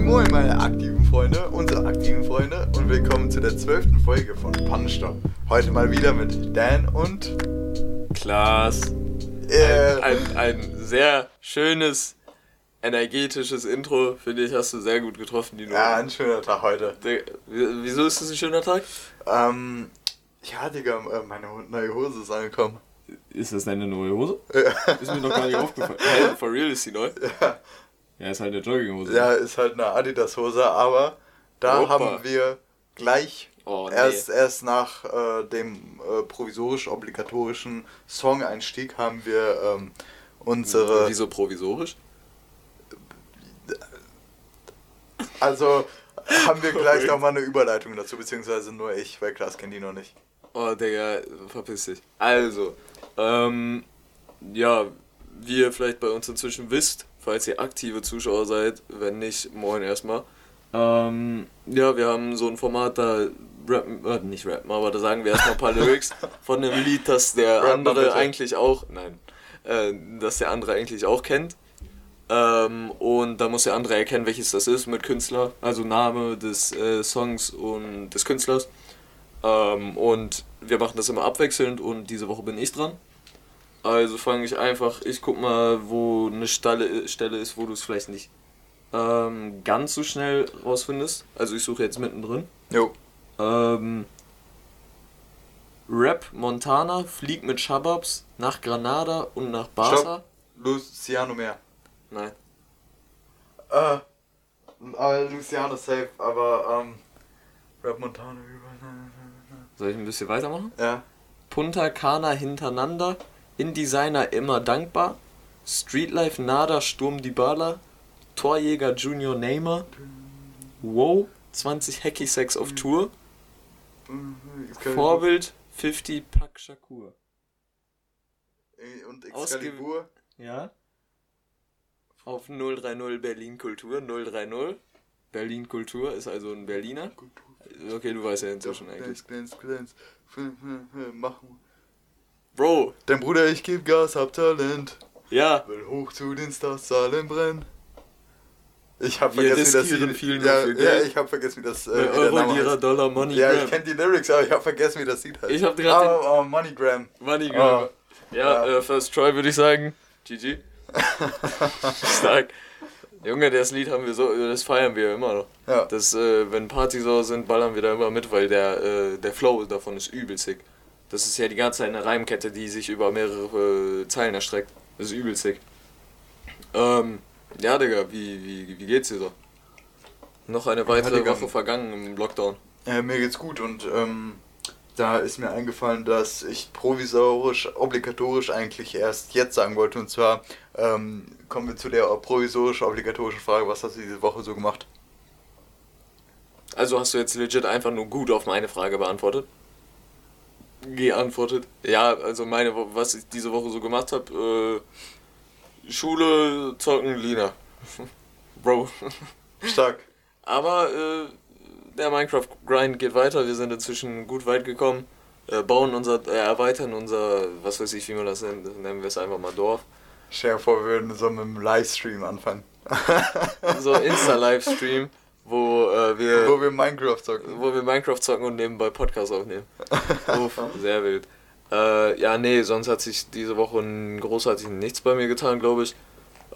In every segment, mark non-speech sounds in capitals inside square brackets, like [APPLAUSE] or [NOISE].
Moin Moin, meine aktiven Freunde, unsere aktiven Freunde und willkommen zu der zwölften Folge von Pannenstopp. Heute mal wieder mit Dan und Klaas. Äh, Ein, ein, ein sehr schönes, energetisches Intro, finde ich, hast du sehr gut getroffen, die Noten. ja, ein schöner Tag heute. Wieso ist das ein schöner Tag? Ähm, ja, Digga, äh, meine neue Hose ist angekommen. Ist das deine neue Hose? Ja. Ist mir noch gar nicht aufgefallen. Hä, for real ist die neu? Ja, ist halt eine Jogginghose. Ja, ist halt eine Adidas-Hose, aber da Opa. haben wir gleich Oh, nee. erst, erst nach äh, dem äh, provisorisch-obligatorischen Song-Einstieg haben wir ähm, unsere. Wieso provisorisch? Also haben wir gleich nochmal eine Überleitung dazu, beziehungsweise nur ich, weil Klaas kennt die noch nicht. Oh, Digga, verpiss dich. Also, ähm, ja, wie ihr vielleicht bei uns inzwischen wisst, falls ihr aktive Zuschauer seid, wenn nicht, moin erstmal. Ähm, ja, wir haben so ein Format, da rappen, äh, nicht rappen, aber da sagen wir erstmal ein paar [LAUGHS] Lyrics von einem Lied, das der andere bitte. eigentlich auch, nein, äh, das der andere eigentlich auch kennt. Ähm, und da muss der andere erkennen, welches das ist mit Künstler, also Name des äh, Songs und des Künstlers. Ähm, und wir machen das immer abwechselnd und diese Woche bin ich dran. Also fange ich einfach, ich guck mal, wo eine Stelle, Stelle ist, wo du es vielleicht nicht ähm, ganz so schnell rausfindest. Also ich suche jetzt mittendrin. Jo. Ähm, Rap Montana fliegt mit Shababs nach Granada und nach Barca. Stopp. Luciano mehr. Nein. Äh, aber Luciano safe, aber ähm, Rap Montana über. Soll ich ein bisschen weitermachen? Ja. Punta Cana hintereinander, InDesigner immer dankbar, Streetlife Nada Sturm die Bala, Torjäger Junior Neymar, Wow 20 Hacky Sex auf Tour, Vorbild 50 Pack Shakur. Und Ausge- Excalibur. Ja. Auf 030 Berlin Kultur 030. Berlin Kultur ist also ein Berliner. Okay, du weißt ja inzwischen eigentlich. Glänz, glänz, glänz. Machen. Bro, Dein Bruder, ich geb Gas, hab Talent. ja, Will hoch zu den Stars, Zahlen brennen. Ich hab Wir vergessen, wie das riskieren Lied- viel nur ja, ja, ich hab vergessen, wie das äh, Euro, Lira. Dollar, Money, Ja, ich kenn die Lyrics, aber ich hab vergessen, wie das Lied heißt. Ich hab grad den- oh, oh, MoneyGram. Moneygram. Ja, Ja. Äh, First Try würde ich sagen. GG. Stark. [LAUGHS] Junge, das Lied haben wir so, das feiern wir immer noch. Ja. Das, äh, wenn Partysau sind, ballern wir da immer mit, weil der, äh, der Flow davon ist übel sick. Das ist ja die ganze Zeit eine Reimkette, die sich über mehrere äh, Zeilen erstreckt. Das ist übel sick. Ähm, ja, Digga, wie, wie, wie geht's dir so? Noch eine weitere Digga. Woche vergangen im Lockdown. Äh, mir geht's gut und ähm, da ist mir eingefallen, dass ich provisorisch, obligatorisch eigentlich erst jetzt sagen wollte. Und zwar ähm, kommen wir zu der provisorisch obligatorischen Frage, was hast du diese Woche so gemacht? Also hast du jetzt legit einfach nur gut auf meine Frage beantwortet? Geantwortet. Ja, also meine, was ich diese Woche so gemacht habe, äh, Schule, Zocken, Lina. [LAUGHS] Bro. Stark. Aber äh, der Minecraft-Grind geht weiter, wir sind inzwischen gut weit gekommen. Äh, bauen unser, äh, erweitern unser, was weiß ich, wie man das nennt, nennen wir es einfach mal Dorf. Stell dir vor, wir würden so mit einem Livestream anfangen. So Insta-Livestream, [LAUGHS] wo äh, wir... Wo wir Minecraft zocken. wo wir Minecraft zocken und nebenbei Podcast aufnehmen. [LAUGHS] Uff, sehr wild. Äh, ja, nee, sonst hat sich diese Woche großartig nichts bei mir getan, glaube ich.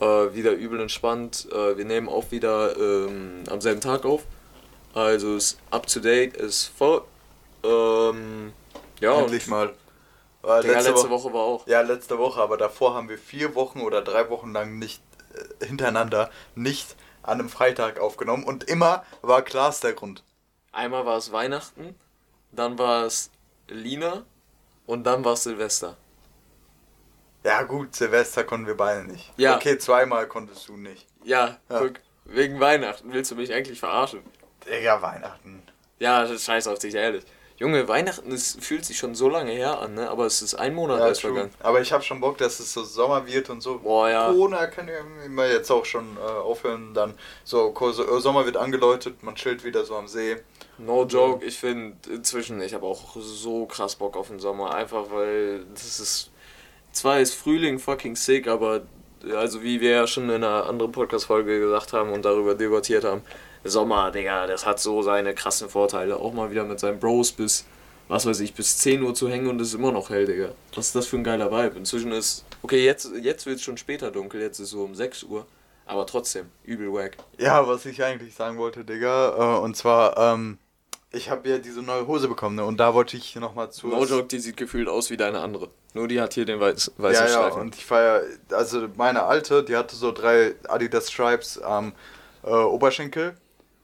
Äh, wieder übel entspannt. Äh, wir nehmen auch wieder ähm, am selben Tag auf. Also ist up to date, ist voll. Ähm, ja, Endlich mal. Digga, letzte, letzte Woche. Woche war auch. Ja, letzte Woche, aber davor haben wir vier Wochen oder drei Wochen lang nicht äh, hintereinander nicht an einem Freitag aufgenommen und immer war Klaas der Grund. Einmal war es Weihnachten, dann war es Lina und dann war es Silvester. Ja gut, Silvester konnten wir beide nicht. Ja. Okay, zweimal konntest du nicht. Ja, Ja. guck, wegen Weihnachten willst du mich eigentlich verarschen. Digga, Weihnachten. Ja, scheiß auf dich, ehrlich. Junge, Weihnachten ist, fühlt sich schon so lange her an, ne? Aber es ist ein Monat Ja, erst true. vergangen. Aber ich habe schon Bock, dass es so Sommer wird und so. Boah, ja. Corona kann ja immer jetzt auch schon äh, aufhören. Dann so, äh, Sommer wird angeläutet, man chillt wieder so am See. No joke, ich finde inzwischen, ich habe auch so krass Bock auf den Sommer. Einfach weil das ist. Zwar ist Frühling fucking sick, aber also wie wir ja schon in einer anderen Podcast-Folge gesagt haben und darüber debattiert haben, Sommer, Digga, das hat so seine krassen Vorteile. Auch mal wieder mit seinen Bros bis, was weiß ich, bis 10 Uhr zu hängen und es ist immer noch hell, Digga. Was ist das für ein geiler Vibe? Inzwischen ist, okay, jetzt, jetzt wird es schon später dunkel, jetzt ist es so um 6 Uhr. Aber trotzdem, übel wack. Ja, was ich eigentlich sagen wollte, Digga, äh, und zwar, ähm, ich habe ja diese neue Hose bekommen, ne? Und da wollte ich nochmal zu. Mojoke, die sieht gefühlt aus wie deine andere. Nur die hat hier den weiß, weißen ja, ja, Streifen. und ich feier, also meine alte, die hatte so drei Adidas Stripes am äh, Oberschenkel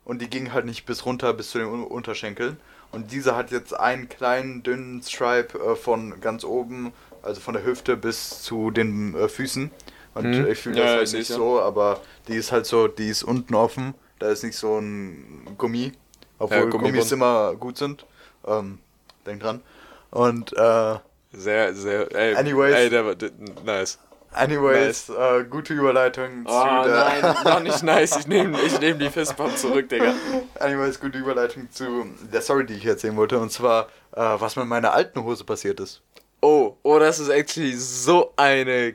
und die gingen halt nicht bis runter bis zu den Un Unterschenkeln. Und diese hat jetzt einen kleinen dünnen Stripe äh, von ganz oben, also von der Hüfte bis zu den äh, Füßen. Und Mhm. ich fühle das ja, halt ich nicht so, aber die ist halt so, die ist unten offen. Da ist nicht so ein Gummi, obwohl Ja, Gummis immer gut sind. Ähm, denk dran. Und äh, Sehr, sehr, ey, Anyways. ey, der war, der, nice. Anyways, äh, gute Überleitung Oh zu der nein, [LAUGHS] noch nicht nice. Ich nehme ich nehm die Fistbump zurück, Digga. Anyways, gute Überleitung zu der Story, die ich erzählen wollte. Und zwar, äh, was mit meiner alten Hose passiert ist. Oh, oh, das ist actually so eine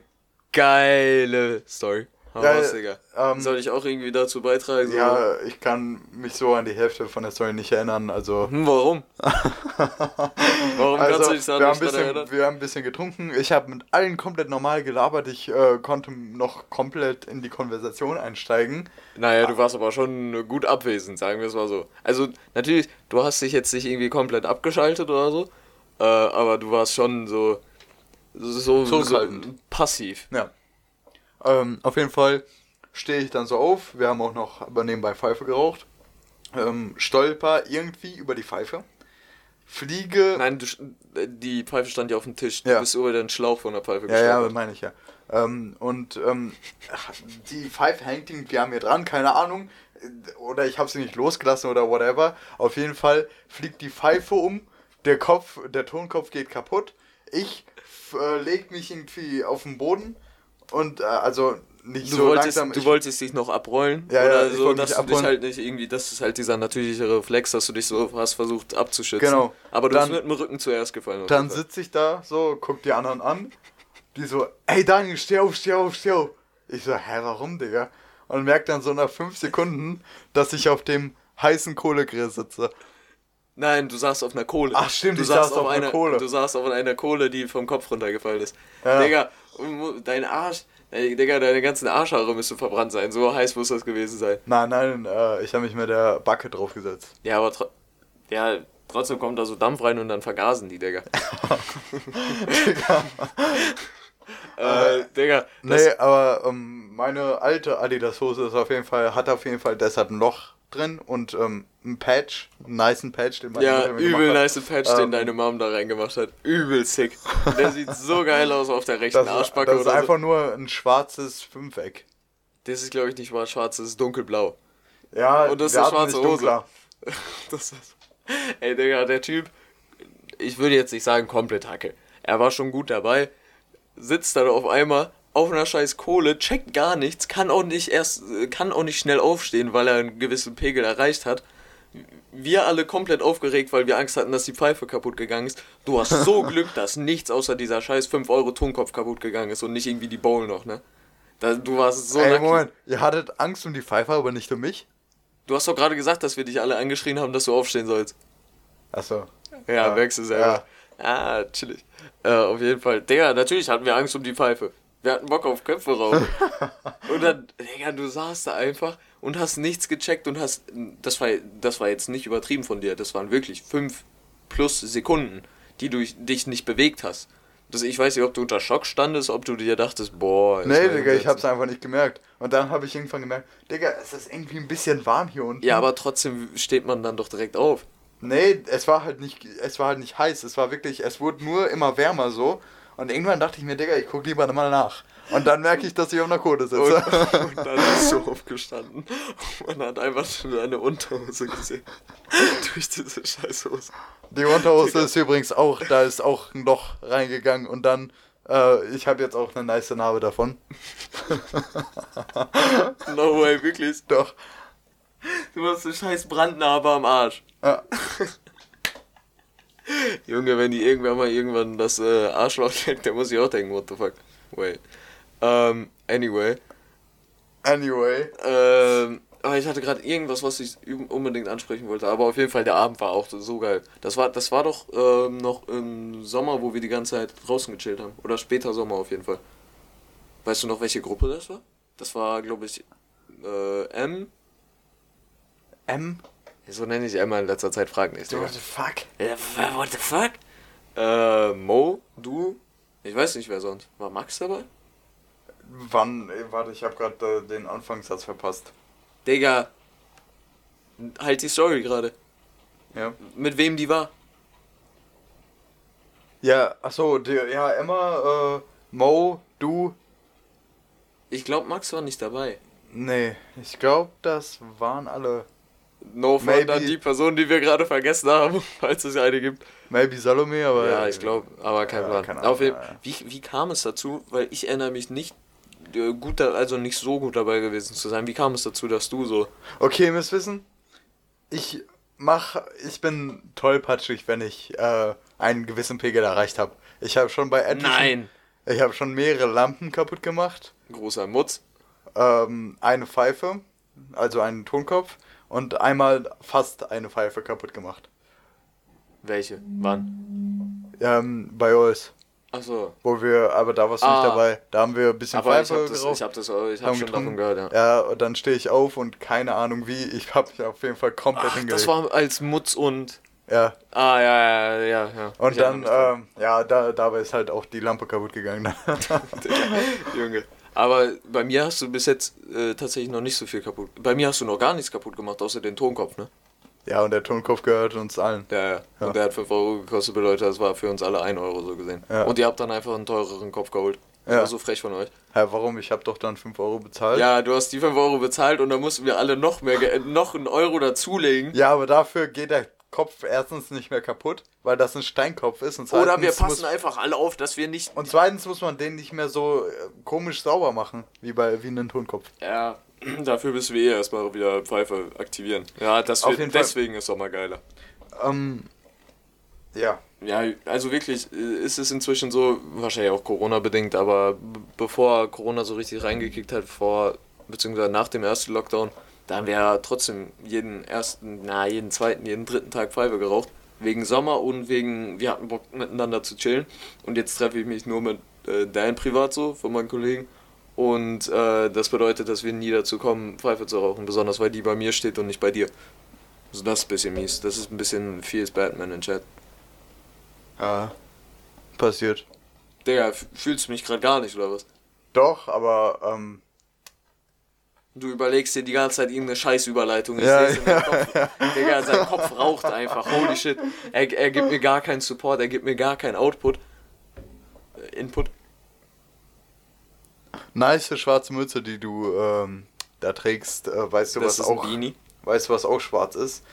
geile Story. Hau Ja, raus, Digga. ähm, Soll ich auch irgendwie dazu beitragen? So? Ja, ich kann mich so an die Hälfte von der Story nicht erinnern. Also, Hm, warum? [LAUGHS] Warum kannst also du dich da wir, haben ein nicht bisschen, erinnern? wir haben ein bisschen getrunken. Ich habe mit allen komplett normal gelabert. Ich äh, konnte noch komplett in die Konversation einsteigen. Naja, du warst aber schon gut abwesend, sagen wir es mal so. Also, natürlich, du hast dich jetzt nicht irgendwie komplett abgeschaltet oder so, äh, aber du warst schon so, so, so passiv. Ja. Ähm, auf jeden Fall stehe ich dann so auf. Wir haben auch noch aber nebenbei Pfeife geraucht. Ähm, stolper irgendwie über die Pfeife. Fliege. Nein, du, die Pfeife stand ja auf dem Tisch. Du Ja. bist über den Schlauch von der Pfeife Ja, ja, gestolpert. meine ich ja. Ähm, und ähm, die Pfeife hängt irgendwie an mir dran, keine Ahnung. Oder ich habe sie nicht losgelassen oder whatever. Auf jeden Fall fliegt die Pfeife um, der Kopf, der Tonkopf geht kaputt. Ich äh, leg mich irgendwie auf den Boden und äh, also nicht Du, so wolltest, langsam. du ich- wolltest dich noch abrollen Ja, ja, oder ich so, dass du dich abrollen. halt nicht irgendwie, das ist halt dieser natürliche Reflex, dass du dich so hast versucht abzuschützen. Genau. Aber du Dann- bist mit dem Rücken zuerst gefallen. auf Dann sitze ich da, so, guck die anderen an. Die so, ey Daniel, steh auf, steh auf, steh auf. Ich so, hä, warum, Digga? Und merk dann so nach fünf Sekunden, dass ich auf dem heißen Kohlegrill sitze. Nein, du saßt auf einer Kohle. Ach, stimmt, du ich saß auf einer einer Kohle. Du saßt auf einer Kohle, die vom Kopf runtergefallen ist. Ja. Digga, dein Arsch, ey, Digga, deine ganzen Arschhaare müssen verbrannt sein. So heiß muss das gewesen sein. Nein, nein, äh, ich habe mich mit der Backe draufgesetzt. Ja, aber tro ja, trotzdem kommt da so Dampf rein und dann vergasen die, Digga. [LAUGHS] äh, Digga, Nee, aber ähm, meine alte Adidas-Hose ist auf jeden Fall, hat auf jeden Fall deshalb ein Loch drin und ähm, ein Patch, einen nicen Patch, den meine ja, mir übel nice Patch, den Ähm, deine Mom da reingemacht hat. Übel sick. Der sieht so geil aus auf der rechten Das, Arschbacke das ist einfach so. nur ein schwarzes Fünfeck. Das ist, glaube ich, nicht mal schwarz, das ist dunkelblau. Ja, Und das ist eine schwarze Hose. [LAUGHS] Das ist, ey, Digga, der Typ, ich würde jetzt nicht sagen komplett Hacke. Er war schon gut dabei, sitzt dann auf einmal auf einer scheiß Kohle, checkt gar nichts, kann auch nicht erst, äh, kann auch nicht schnell aufstehen, weil er einen gewissen Pegel erreicht hat. Wir alle komplett aufgeregt, weil wir Angst hatten, dass die Pfeife kaputt gegangen ist. Du hast so [LAUGHS] Glück, dass nichts außer dieser scheiß 5 Euro Tonkopf kaputt gegangen ist und nicht irgendwie die Bowl noch, ne? Da, du warst so Ey, lucky. Moment, ihr hattet Angst um die Pfeife, aber nicht um mich? Du hast doch gerade gesagt, dass wir dich alle angeschrien haben, dass du aufstehen sollst. Achso. Ja, Ja, merkst du selber. Ah, chillig. Äh, auf jeden Fall. Digga, natürlich hatten wir Angst um die Pfeife. Wir hatten Bock auf Köpfe rauchen. [LAUGHS] und dann, Digga, du saßt da einfach und hast nichts gecheckt und hast. Das war, das war jetzt nicht übertrieben von dir. Das waren wirklich fünf plus Sekunden, die du dich nicht bewegt hast. Das, ich weiß nicht, ob du unter Schock standest, ob du dir dachtest, boah. Nee, Digga, ich hab's einfach nicht gemerkt. Und dann habe ich irgendwann gemerkt, Digga, es ist irgendwie ein bisschen warm hier unten. Ja, aber trotzdem steht man dann doch direkt auf. Nee, es war halt nicht, es war halt nicht heiß. Es war wirklich, es wurde nur immer wärmer so. Und irgendwann dachte ich mir, Digga, ich guck lieber mal nach. Und dann merke ich, dass ich auf einer Kohle Und, sitze. und dann bist du aufgestanden. Man hat einfach schon deine Unterhose gesehen. [LAUGHS] Durch diese Scheißhose. Die Unterhose ist übrigens auch, da ist auch ein Loch reingegangen. Und dann, äh, ich habe jetzt auch eine nice Narbe davon. [LAUGHS] No way, wirklich. Doch. Du hast eine scheiß Brandnarbe am Arsch. Ja. [LAUGHS] Junge, wenn die irgendwer mal irgendwann das äh, Arschloch [LAUGHS] checkt, der muss ich auch denken, what the fuck. Wait. Ähm, Anyway. Anyway. Ähm, aber ich hatte gerade irgendwas, was ich unbedingt ansprechen wollte. Aber auf jeden Fall, der Abend war auch so geil. Das war, das war doch ähm, noch im Sommer, wo wir die ganze Zeit draußen gechillt haben. Oder später Sommer auf jeden Fall. Weißt du noch, welche Gruppe das war? Das war, glaube ich, äh, M. M? So nenne ich Emma in letzter Zeit, frag nicht. What the fuck? What the fuck? Äh, Mo, du, ich weiß nicht, wer sonst. War Max dabei? Wann? Ey, warte, ich habe gerade äh, den Anfangssatz verpasst. Digga, halt die Story gerade. Ja. Mit wem die war? Ja, achso, die, ja, Emma, äh, Mo, du. Ich glaube, Max war nicht dabei. Nee, ich glaube, das waren alle. No Maybe- an die Person, die wir gerade vergessen haben, [LAUGHS] falls es eine gibt. Maybe Salome, aber. Ja, ich glaube, aber kein Ja, Plan. keine Ahnung, Auf jeden, wie, wie kam es dazu? Weil ich erinnere mich nicht äh, gut, also nicht so gut dabei gewesen zu sein. Wie kam es dazu, dass du so Okay, ihr müsst wissen, ich mach, ich bin tollpatschig, wenn ich äh, einen gewissen Pegel erreicht habe. Ich habe schon bei etlichen, Nein! ich habe schon mehrere Lampen kaputt gemacht, Großer Mutz. ähm, eine Pfeife, also einen Tonkopf und einmal fast eine Pfeife kaputt gemacht. Welche? Wann? Ähm, bei uns, Achso. wo wir, aber da warst du Ah. nicht dabei. Da haben wir ein bisschen Aber ich Pfeife habe das, geraucht. ich hab das, ich hab schon davon gehört, ja. Ja, und dann stehe ich auf und keine Ahnung wie, ich habe mich auf jeden Fall komplett Ach, hingelegt. das war als Mutz und. ja, Ah, ja, ja, ja, ja. und Ich dann, ähm, ja, da, dabei ist halt auch die Lampe kaputt gegangen. [LAUGHS] [LAUGHS] Junge. Aber bei mir hast du bis jetzt äh, tatsächlich noch nicht so viel kaputt. Bei mir hast du noch gar nichts kaputt gemacht, außer den Tonkopf, ne? ja, und der Tonkopf gehört uns allen. Ja, ja. Ja. Und der hat 5 Euro gekostet, bedeutet, das war für uns alle 1 Euro so gesehen. Ja. Und ihr habt dann einfach einen teureren Kopf geholt. Das Ja. war so frech von euch. Hä, warum? Ich habe doch dann 5 Euro bezahlt. Ja, du hast die 5 Euro bezahlt und dann mussten wir alle noch mehr, noch einen Euro dazulegen. Ja, aber dafür geht der Kopf erstens nicht mehr kaputt, weil das ein Steinkopf ist. Und Oder wir passen muss, einfach alle auf, dass wir nicht. Und zweitens muss man den nicht mehr so äh, komisch sauber machen, wie bei wie einen Tonkopf. Ja, [CLEARS THROAT] dafür müssen wir eh erstmal wieder Pfeife aktivieren. Ja, das Auf jeden Fall. deswegen ist doch mal geiler. Ähm, ja. Ja, also wirklich äh, ist es inzwischen so, wahrscheinlich auch Corona-bedingt, aber bevor Corona so richtig reingekickt hat, vor, beziehungsweise nach dem ersten Lockdown, da haben wir ja trotzdem jeden ersten, na, jeden zweiten, jeden dritten Tag Pfeife geraucht. Wegen Sommer und wegen, wir hatten Bock miteinander zu chillen. Und jetzt treffe ich mich nur mit äh, Dan privat so, von meinen Kollegen. Und äh, das bedeutet, dass wir nie dazu kommen, Pfeife zu rauchen, besonders weil die bei mir steht und nicht bei dir. Also das ist ein bisschen mies. Das ist ein bisschen viel Batman in Chat. Ja. Passiert. Digga, fühlst du mich gerade gar nicht, oder was? Doch, aber ähm, Du überlegst dir die ganze Zeit irgendeine Scheißüberleitung. Ich Ja, deinem Kopf. Digga, sein Kopf raucht einfach. Holy shit. Er, er gibt mir gar keinen Support, er gibt mir gar keinen Output. Äh, Input. nice schwarze Mütze, die du ähm, da trägst. Äh, weißt du, Das was auch weißt du, was auch schwarz ist?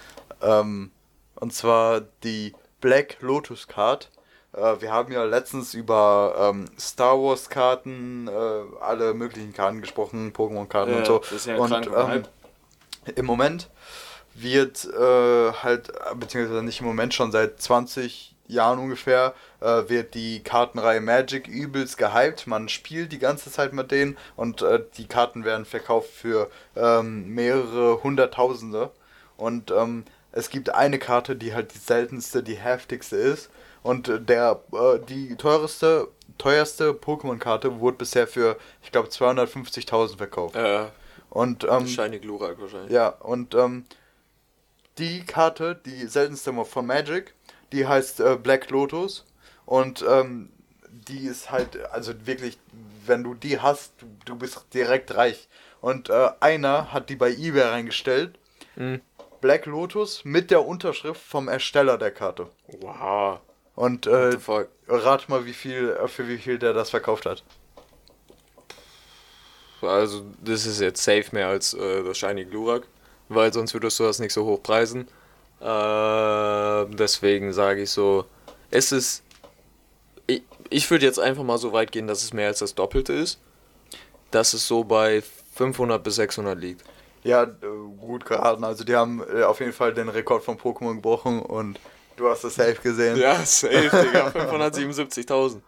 Ähm, und zwar die Black Lotus Card. Äh, wir haben ja letztens über ähm, Star Wars Karten, äh, alle möglichen Karten gesprochen, Pokémon Karten Ja, und so. das ist ja und ähm, im Moment wird äh, halt, beziehungsweise nicht im Moment, schon seit 20 Jahren ungefähr, äh, wird die Kartenreihe Magic übelst gehypt. Man spielt die ganze Zeit mit denen und äh, die Karten werden verkauft für ähm, mehrere Hunderttausende. Und ähm, es gibt eine Karte, die halt die seltenste, die heftigste ist. Und äh, der, äh, die teuerste, teuerste Pokémon-Karte wurde bisher für, ich glaube, 250.000 verkauft. Äh, Und ähm, Shiny Glurak wahrscheinlich. ja, und ähm, die Karte, die seltenste von Magic, die heißt äh, Black Lotus. Und ähm, die ist halt, also wirklich, wenn du die hast, du, du bist direkt reich. Und äh, einer hat die bei eBay reingestellt. Mhm. Black Lotus mit der Unterschrift vom Ersteller der Karte. Wow. Und äh, rat mal, wie viel, für wie viel der das verkauft hat. Also, das ist jetzt safe mehr als äh, das Shiny Glurak, weil sonst würdest du das nicht so hoch preisen. Äh, deswegen sage ich so, es ist. Ich, ich würde jetzt einfach mal so weit gehen, dass es mehr als das Doppelte ist. Dass es so bei 500 bis 600 liegt. Ja, gut geraten. Also die haben äh, auf jeden Fall den Rekord von Pokémon gebrochen und du hast es safe gesehen. Ja, safe, Digga. 577.000.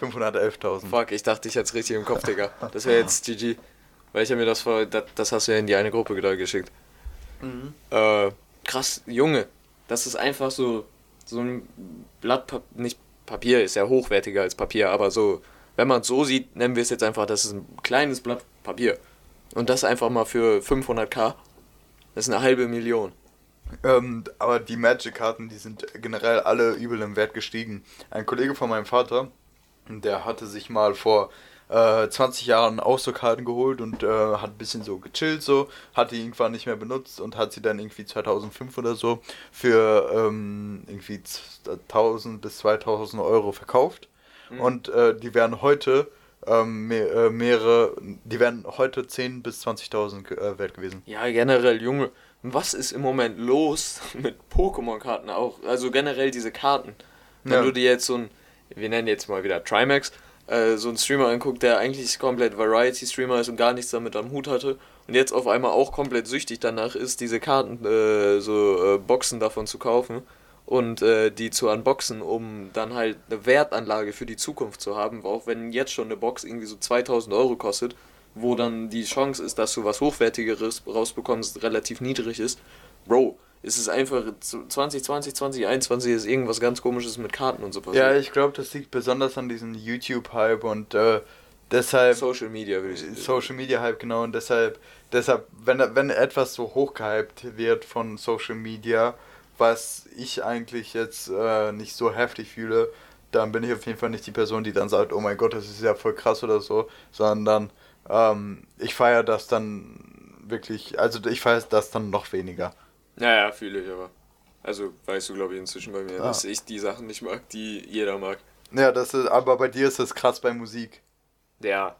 511.000. Fuck, ich dachte, ich hätte es richtig im Kopf, Digga. Das wäre jetzt GG. Weil ich habe mir das vor, das, das hast du ja in die eine Gruppe da geschickt. Mhm. Äh, krass, Junge, das ist einfach so, so ein Blatt, Pa- nicht Papier, ist ja hochwertiger als Papier, aber so, wenn man es so sieht, nennen wir es jetzt einfach, das ist ein kleines Blatt Papier. Und das einfach mal für 500k, das ist eine halbe Million. Ähm, aber die Magic-Karten, die sind generell alle übel im Wert gestiegen. Ein Kollege von meinem Vater, der hatte sich mal vor äh, 20 Jahren auch so Karten geholt und äh, hat ein bisschen so gechillt so, hat die irgendwann nicht mehr benutzt und hat sie dann irgendwie 2005 oder so für ähm, irgendwie 1000 bis 2000 Euro verkauft. Und äh, die werden heute ähm, äh, mehrere, die werden heute 10 bis 20.000 ge- äh, wert gewesen. Ja, generell, Junge, was ist im Moment los [LAUGHS] mit Pokémon-Karten auch? Also generell diese Karten. Wenn Ja. du dir jetzt so ein, wir nennen jetzt mal wieder Trimax, äh, so einen Streamer anguckt, der eigentlich komplett Variety-Streamer ist und gar nichts damit am Hut hatte und jetzt auf einmal auch komplett süchtig danach ist, diese Karten, äh, so äh, Boxen davon zu kaufen und äh, die zu unboxen, um dann halt eine Wertanlage für die Zukunft zu haben, auch wenn jetzt schon eine Box irgendwie so 2000 Euro kostet, wo dann die Chance ist, dass du was Hochwertigeres rausbekommst, relativ niedrig ist. Bro, es ist einfach 2020, 2021 ist irgendwas ganz komisches mit Karten und so passiert. Ja, ich glaube, das liegt besonders an diesem YouTube-Hype und äh, deshalb Social Media würde ich Social Media Hype genau und deshalb deshalb wenn wenn etwas so hochgehypt wird von Social Media, was ich eigentlich jetzt äh, nicht so heftig fühle, dann bin ich auf jeden Fall nicht die Person, die dann sagt, oh mein Gott, das ist ja voll krass oder so, sondern ähm, ich feiere das dann wirklich, also ich feiere das dann noch weniger. Ja, ja, fühle ich aber. Also weißt du, glaube ich, inzwischen bei mir, Ah. dass ich die Sachen nicht mag, die jeder mag. Ja, das ist, aber bei dir ist das krass bei Musik. Ja.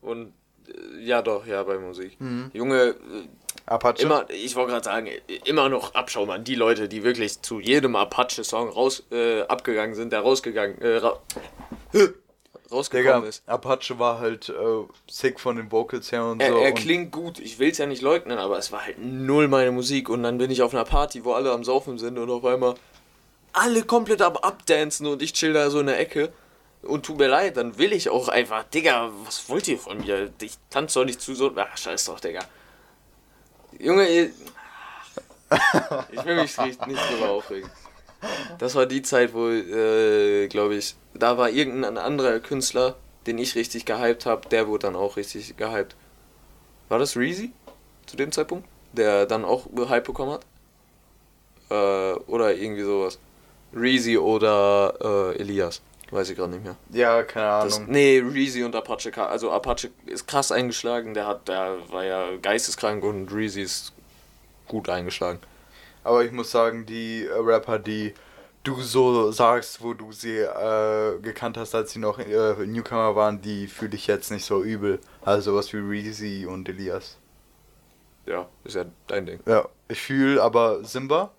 Und äh, ja doch, ja, bei Musik. Mhm. Junge, äh, Apache? immer, ich wollte gerade sagen, immer noch Abschaum an die Leute, die wirklich zu jedem Apache-Song raus äh, abgegangen sind, der rausgegangen, äh, ra rausgekommen Digga, ist. Apache war halt äh, sick von den Vocals her und Er, so. er klingt gut, ich will es ja nicht leugnen, aber es war halt null meine Musik. Und dann bin ich auf einer Party, wo alle am Saufen sind und auf einmal alle komplett am Abdancen und ich chill da so in der Ecke. Und tut mir leid, dann will ich auch einfach, Digga, was wollt ihr von mir? Ich tanze doch nicht zu so. Ach, scheiß doch, Digga. Junge, ihr, [LAUGHS] ich will mich nicht, nicht drüber aufregen. Das war die Zeit, wo, äh, glaube ich, da war irgendein anderer Künstler, den ich richtig gehypt habe, der wurde dann auch richtig gehypt. War das Reezy zu dem Zeitpunkt? Der dann auch Hype bekommen hat? Äh, oder irgendwie sowas. Reezy oder äh, Elias. Weiß ich gerade nicht mehr. ja, keine Ahnung. Das, nee, Reezy und Apache. Also Apache ist krass eingeschlagen. Der hat, der war ja geisteskrank und Reezy ist gut eingeschlagen. Aber ich muss sagen, die Rapper, die du so sagst, wo du sie äh, gekannt hast, als sie noch äh, Newcomer waren, die fühle ich jetzt nicht so übel. Also sowas wie Reezy und Elias. Ja, ist ja dein Ding. Ja, ich fühle aber Simba,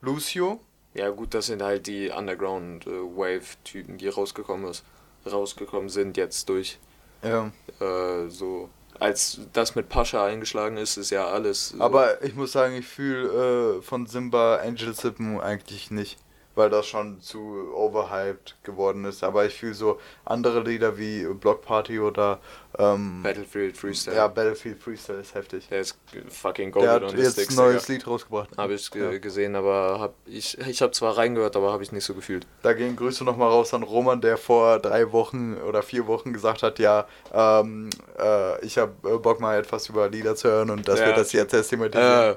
Lucio, Ja gut, das sind halt die Underground-Wave-Typen, die rausgekommen ist, rausgekommen sind jetzt durch ja. äh, so. Als das mit Pascha eingeschlagen ist, ist ja alles. So. Aber ich muss sagen, ich fühle äh, von Simba Angel Sippen eigentlich nicht, weil das schon zu overhyped geworden ist. Aber ich fühle so andere Lieder wie Block Party oder ähm, Battlefield Freestyle. ja, Battlefield Freestyle ist heftig. Der ist fucking Der golden hat the jetzt ein neues. Lied rausgebracht. Habe ich Ja. gesehen, aber hab ich ich habe zwar reingehört, aber habe ich nicht so gefühlt. Da gehen Grüße nochmal raus an Roman, der vor drei Wochen oder vier Wochen gesagt hat, ja, ähm, äh, ich habe äh, Bock mal etwas über Lieder zu hören und dass Ja. wir das jetzt erst thematisieren. Äh,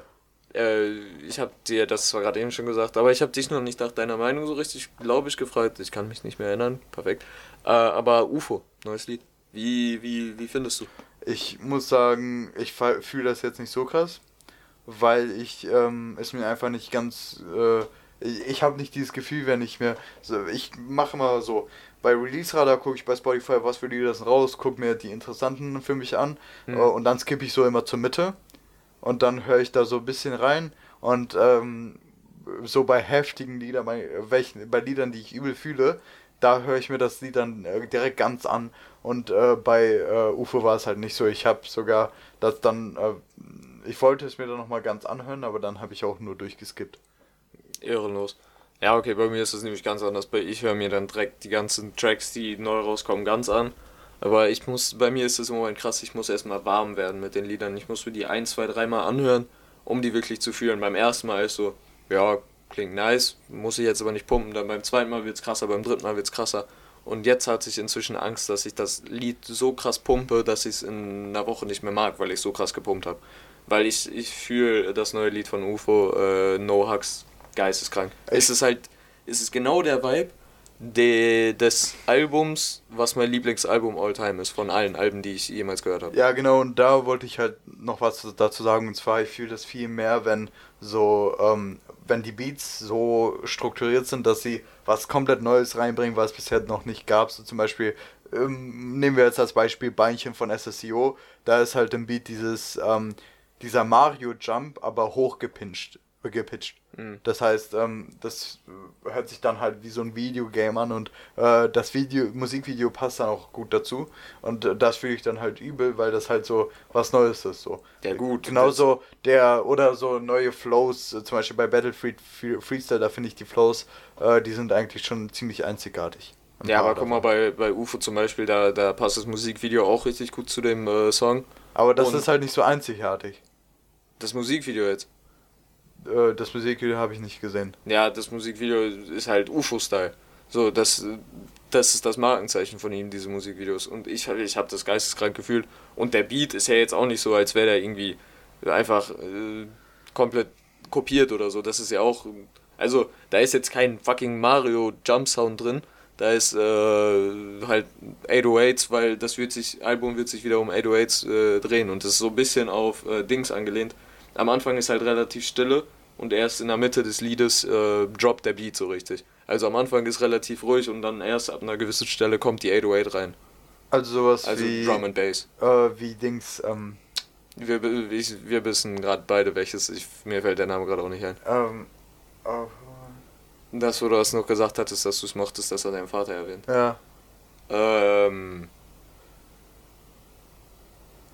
äh, ich habe dir das zwar gerade eben schon gesagt, aber ich habe dich noch nicht nach deiner Meinung so richtig, glaube ich, gefragt. Ich kann mich nicht mehr erinnern. Perfekt. Äh, aber UFO, neues Lied. Wie, wie, wie findest du? Ich muss sagen, ich fühle das jetzt nicht so krass, weil ich ähm, es mir einfach nicht ganz. Äh, ich ich habe nicht dieses Gefühl, wenn ich mir. So, ich mache immer so. Bei Release Radar gucke ich bei Spotify, was für Lieder sind raus, gucke mir die interessanten für mich an Mhm. äh, und dann skippe ich so immer zur Mitte und dann höre ich da so ein bisschen rein und ähm, so bei heftigen Liedern, bei, welchen, bei Liedern, die ich übel fühle, da höre ich mir das Lied dann äh, direkt ganz an und äh, bei äh, UFO war es halt nicht so. Ich habe sogar das dann, äh, ich wollte es mir dann nochmal ganz anhören, aber dann habe ich auch nur durchgeskippt. Ehrenlos. Ja, okay, bei mir ist es nämlich ganz anders. Ich höre mir dann direkt die ganzen Tracks, die neu rauskommen, ganz an. Aber ich muss, bei mir ist es im Moment krass, ich muss erstmal warm werden mit den Liedern. Ich muss mir die ein, zwei, dreimal anhören, um die wirklich zu fühlen. Beim ersten Mal ist so, ja, klingt nice, muss ich jetzt aber nicht pumpen. Dann beim zweiten Mal wird es krasser, beim dritten Mal wird es krasser. Und jetzt hatte ich inzwischen Angst, dass ich das Lied so krass pumpe, dass ich es in einer Woche nicht mehr mag, weil ich so krass gepumpt habe. Weil ich, ich fühle das neue Lied von UFO, äh, No Hugs, geisteskrank. Es ist halt, es ist genau der Vibe de, des Albums, was mein Lieblingsalbum all time ist, von allen Alben, die ich jemals gehört habe. Ja, genau, und da wollte ich halt noch was dazu sagen, und zwar, ich fühle das viel mehr, wenn so, ähm, wenn die Beats so strukturiert sind, dass sie was komplett Neues reinbringen, was es bisher noch nicht gab. So zum Beispiel, ähm, nehmen wir jetzt als Beispiel Beinchen von SSCO, da ist halt im Beat dieses, ähm, dieser Mario Jump, aber hochgepincht gepitcht. Mhm. Das heißt, ähm, das hört sich dann halt wie so ein Videogame an und äh, das Video, Musikvideo passt dann auch gut dazu. Und äh, das fühle ich dann halt übel, weil das halt so was Neues ist. So. Ja gut. Genauso der oder so neue Flows, äh, zum Beispiel bei Battlefield Freestyle, da finde ich die Flows, äh, die sind eigentlich schon ziemlich einzigartig. Ja, aber guck mal, bei, bei UFO zum Beispiel, da, da passt das Musikvideo auch richtig gut zu dem äh, Song. Aber das und ist halt nicht so einzigartig. Das Musikvideo jetzt? Äh, das Musikvideo habe ich nicht gesehen. Ja, das Musikvideo ist halt UFO-Style. So, das, das ist das Markenzeichen von ihm, diese Musikvideos. Und ich, ich habe das geisteskrank gefühlt. Und der Beat ist ja jetzt auch nicht so, als wäre der irgendwie einfach äh, komplett kopiert oder so. Das ist ja auch. Also, da ist jetzt kein fucking Mario Jump Sound drin. Da ist äh, halt 808s, weil das wird sich, Album wird sich wieder um 808s äh, drehen. Und das ist so ein bisschen auf äh, Dings angelehnt am Anfang ist halt relativ stille und erst in der Mitte des Liedes äh, droppt der Beat so richtig. Also am Anfang ist relativ ruhig und dann erst ab einer gewissen Stelle kommt die 808 rein. Also sowas also wie Drum and Bass. Äh, wie Dings. Ähm, wir, ich, wir wissen gerade beide welches. Ich, mir fällt der Name gerade auch nicht ein. Ähm, oh. Das, wo du das noch gesagt hattest, dass du es mochtest, dass er deinen Vater erwähnt. Ja. Ähm.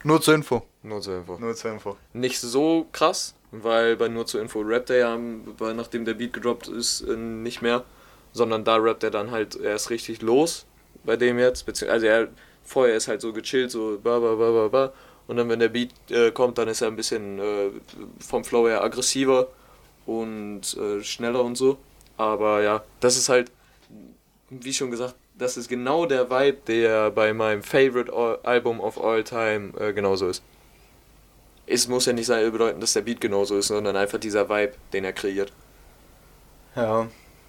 Nur zur Info. Nur zur Info. Nur zur Info. Nicht so krass, weil bei Nur zur Info rappt er ja, nachdem der Beat gedroppt ist, äh, nicht mehr. Sondern da rappt er dann halt erst richtig los, bei dem jetzt. Also er, vorher ist halt so gechillt, so ba ba ba ba ba. Und dann, wenn der Beat äh, kommt, dann ist er ein bisschen äh, vom Flow her aggressiver und äh, schneller und so. Aber ja, das ist halt, wie schon gesagt, das ist genau der Vibe, der bei meinem Favorite Album of All Time äh, genauso ist. Es muss ja nicht sein, bedeuten, dass der Beat genauso ist, sondern einfach dieser Vibe, den er kreiert. Ja.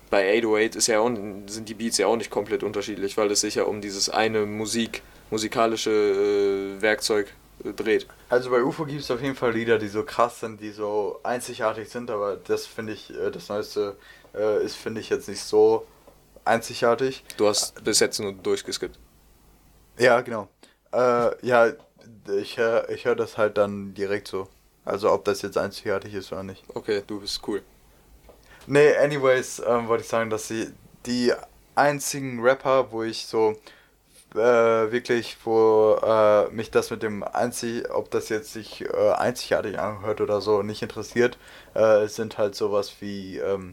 Bei 808 ist ja auch, sind die Beats ja auch nicht komplett unterschiedlich, weil es sich ja um dieses eine Musik, musikalische äh, Werkzeug äh, dreht. Also bei UFO gibt es auf jeden Fall Lieder, die so krass sind, die so einzigartig sind, aber das finde ich, äh, das Neueste äh, ist, finde ich jetzt nicht so einzigartig. Du hast bis jetzt nur durchgeskippt. Ja, genau. Äh, ja, ich höre ich hör das halt dann direkt so. Also ob das jetzt einzigartig ist oder nicht. Okay, du bist cool. Nee, anyways, ähm, wollte ich sagen, dass sie die einzigen Rapper, wo ich so äh, wirklich, wo äh, mich das mit dem einzig, ob das jetzt sich äh, einzigartig anhört oder so, nicht interessiert, äh, sind halt sowas wie ähm,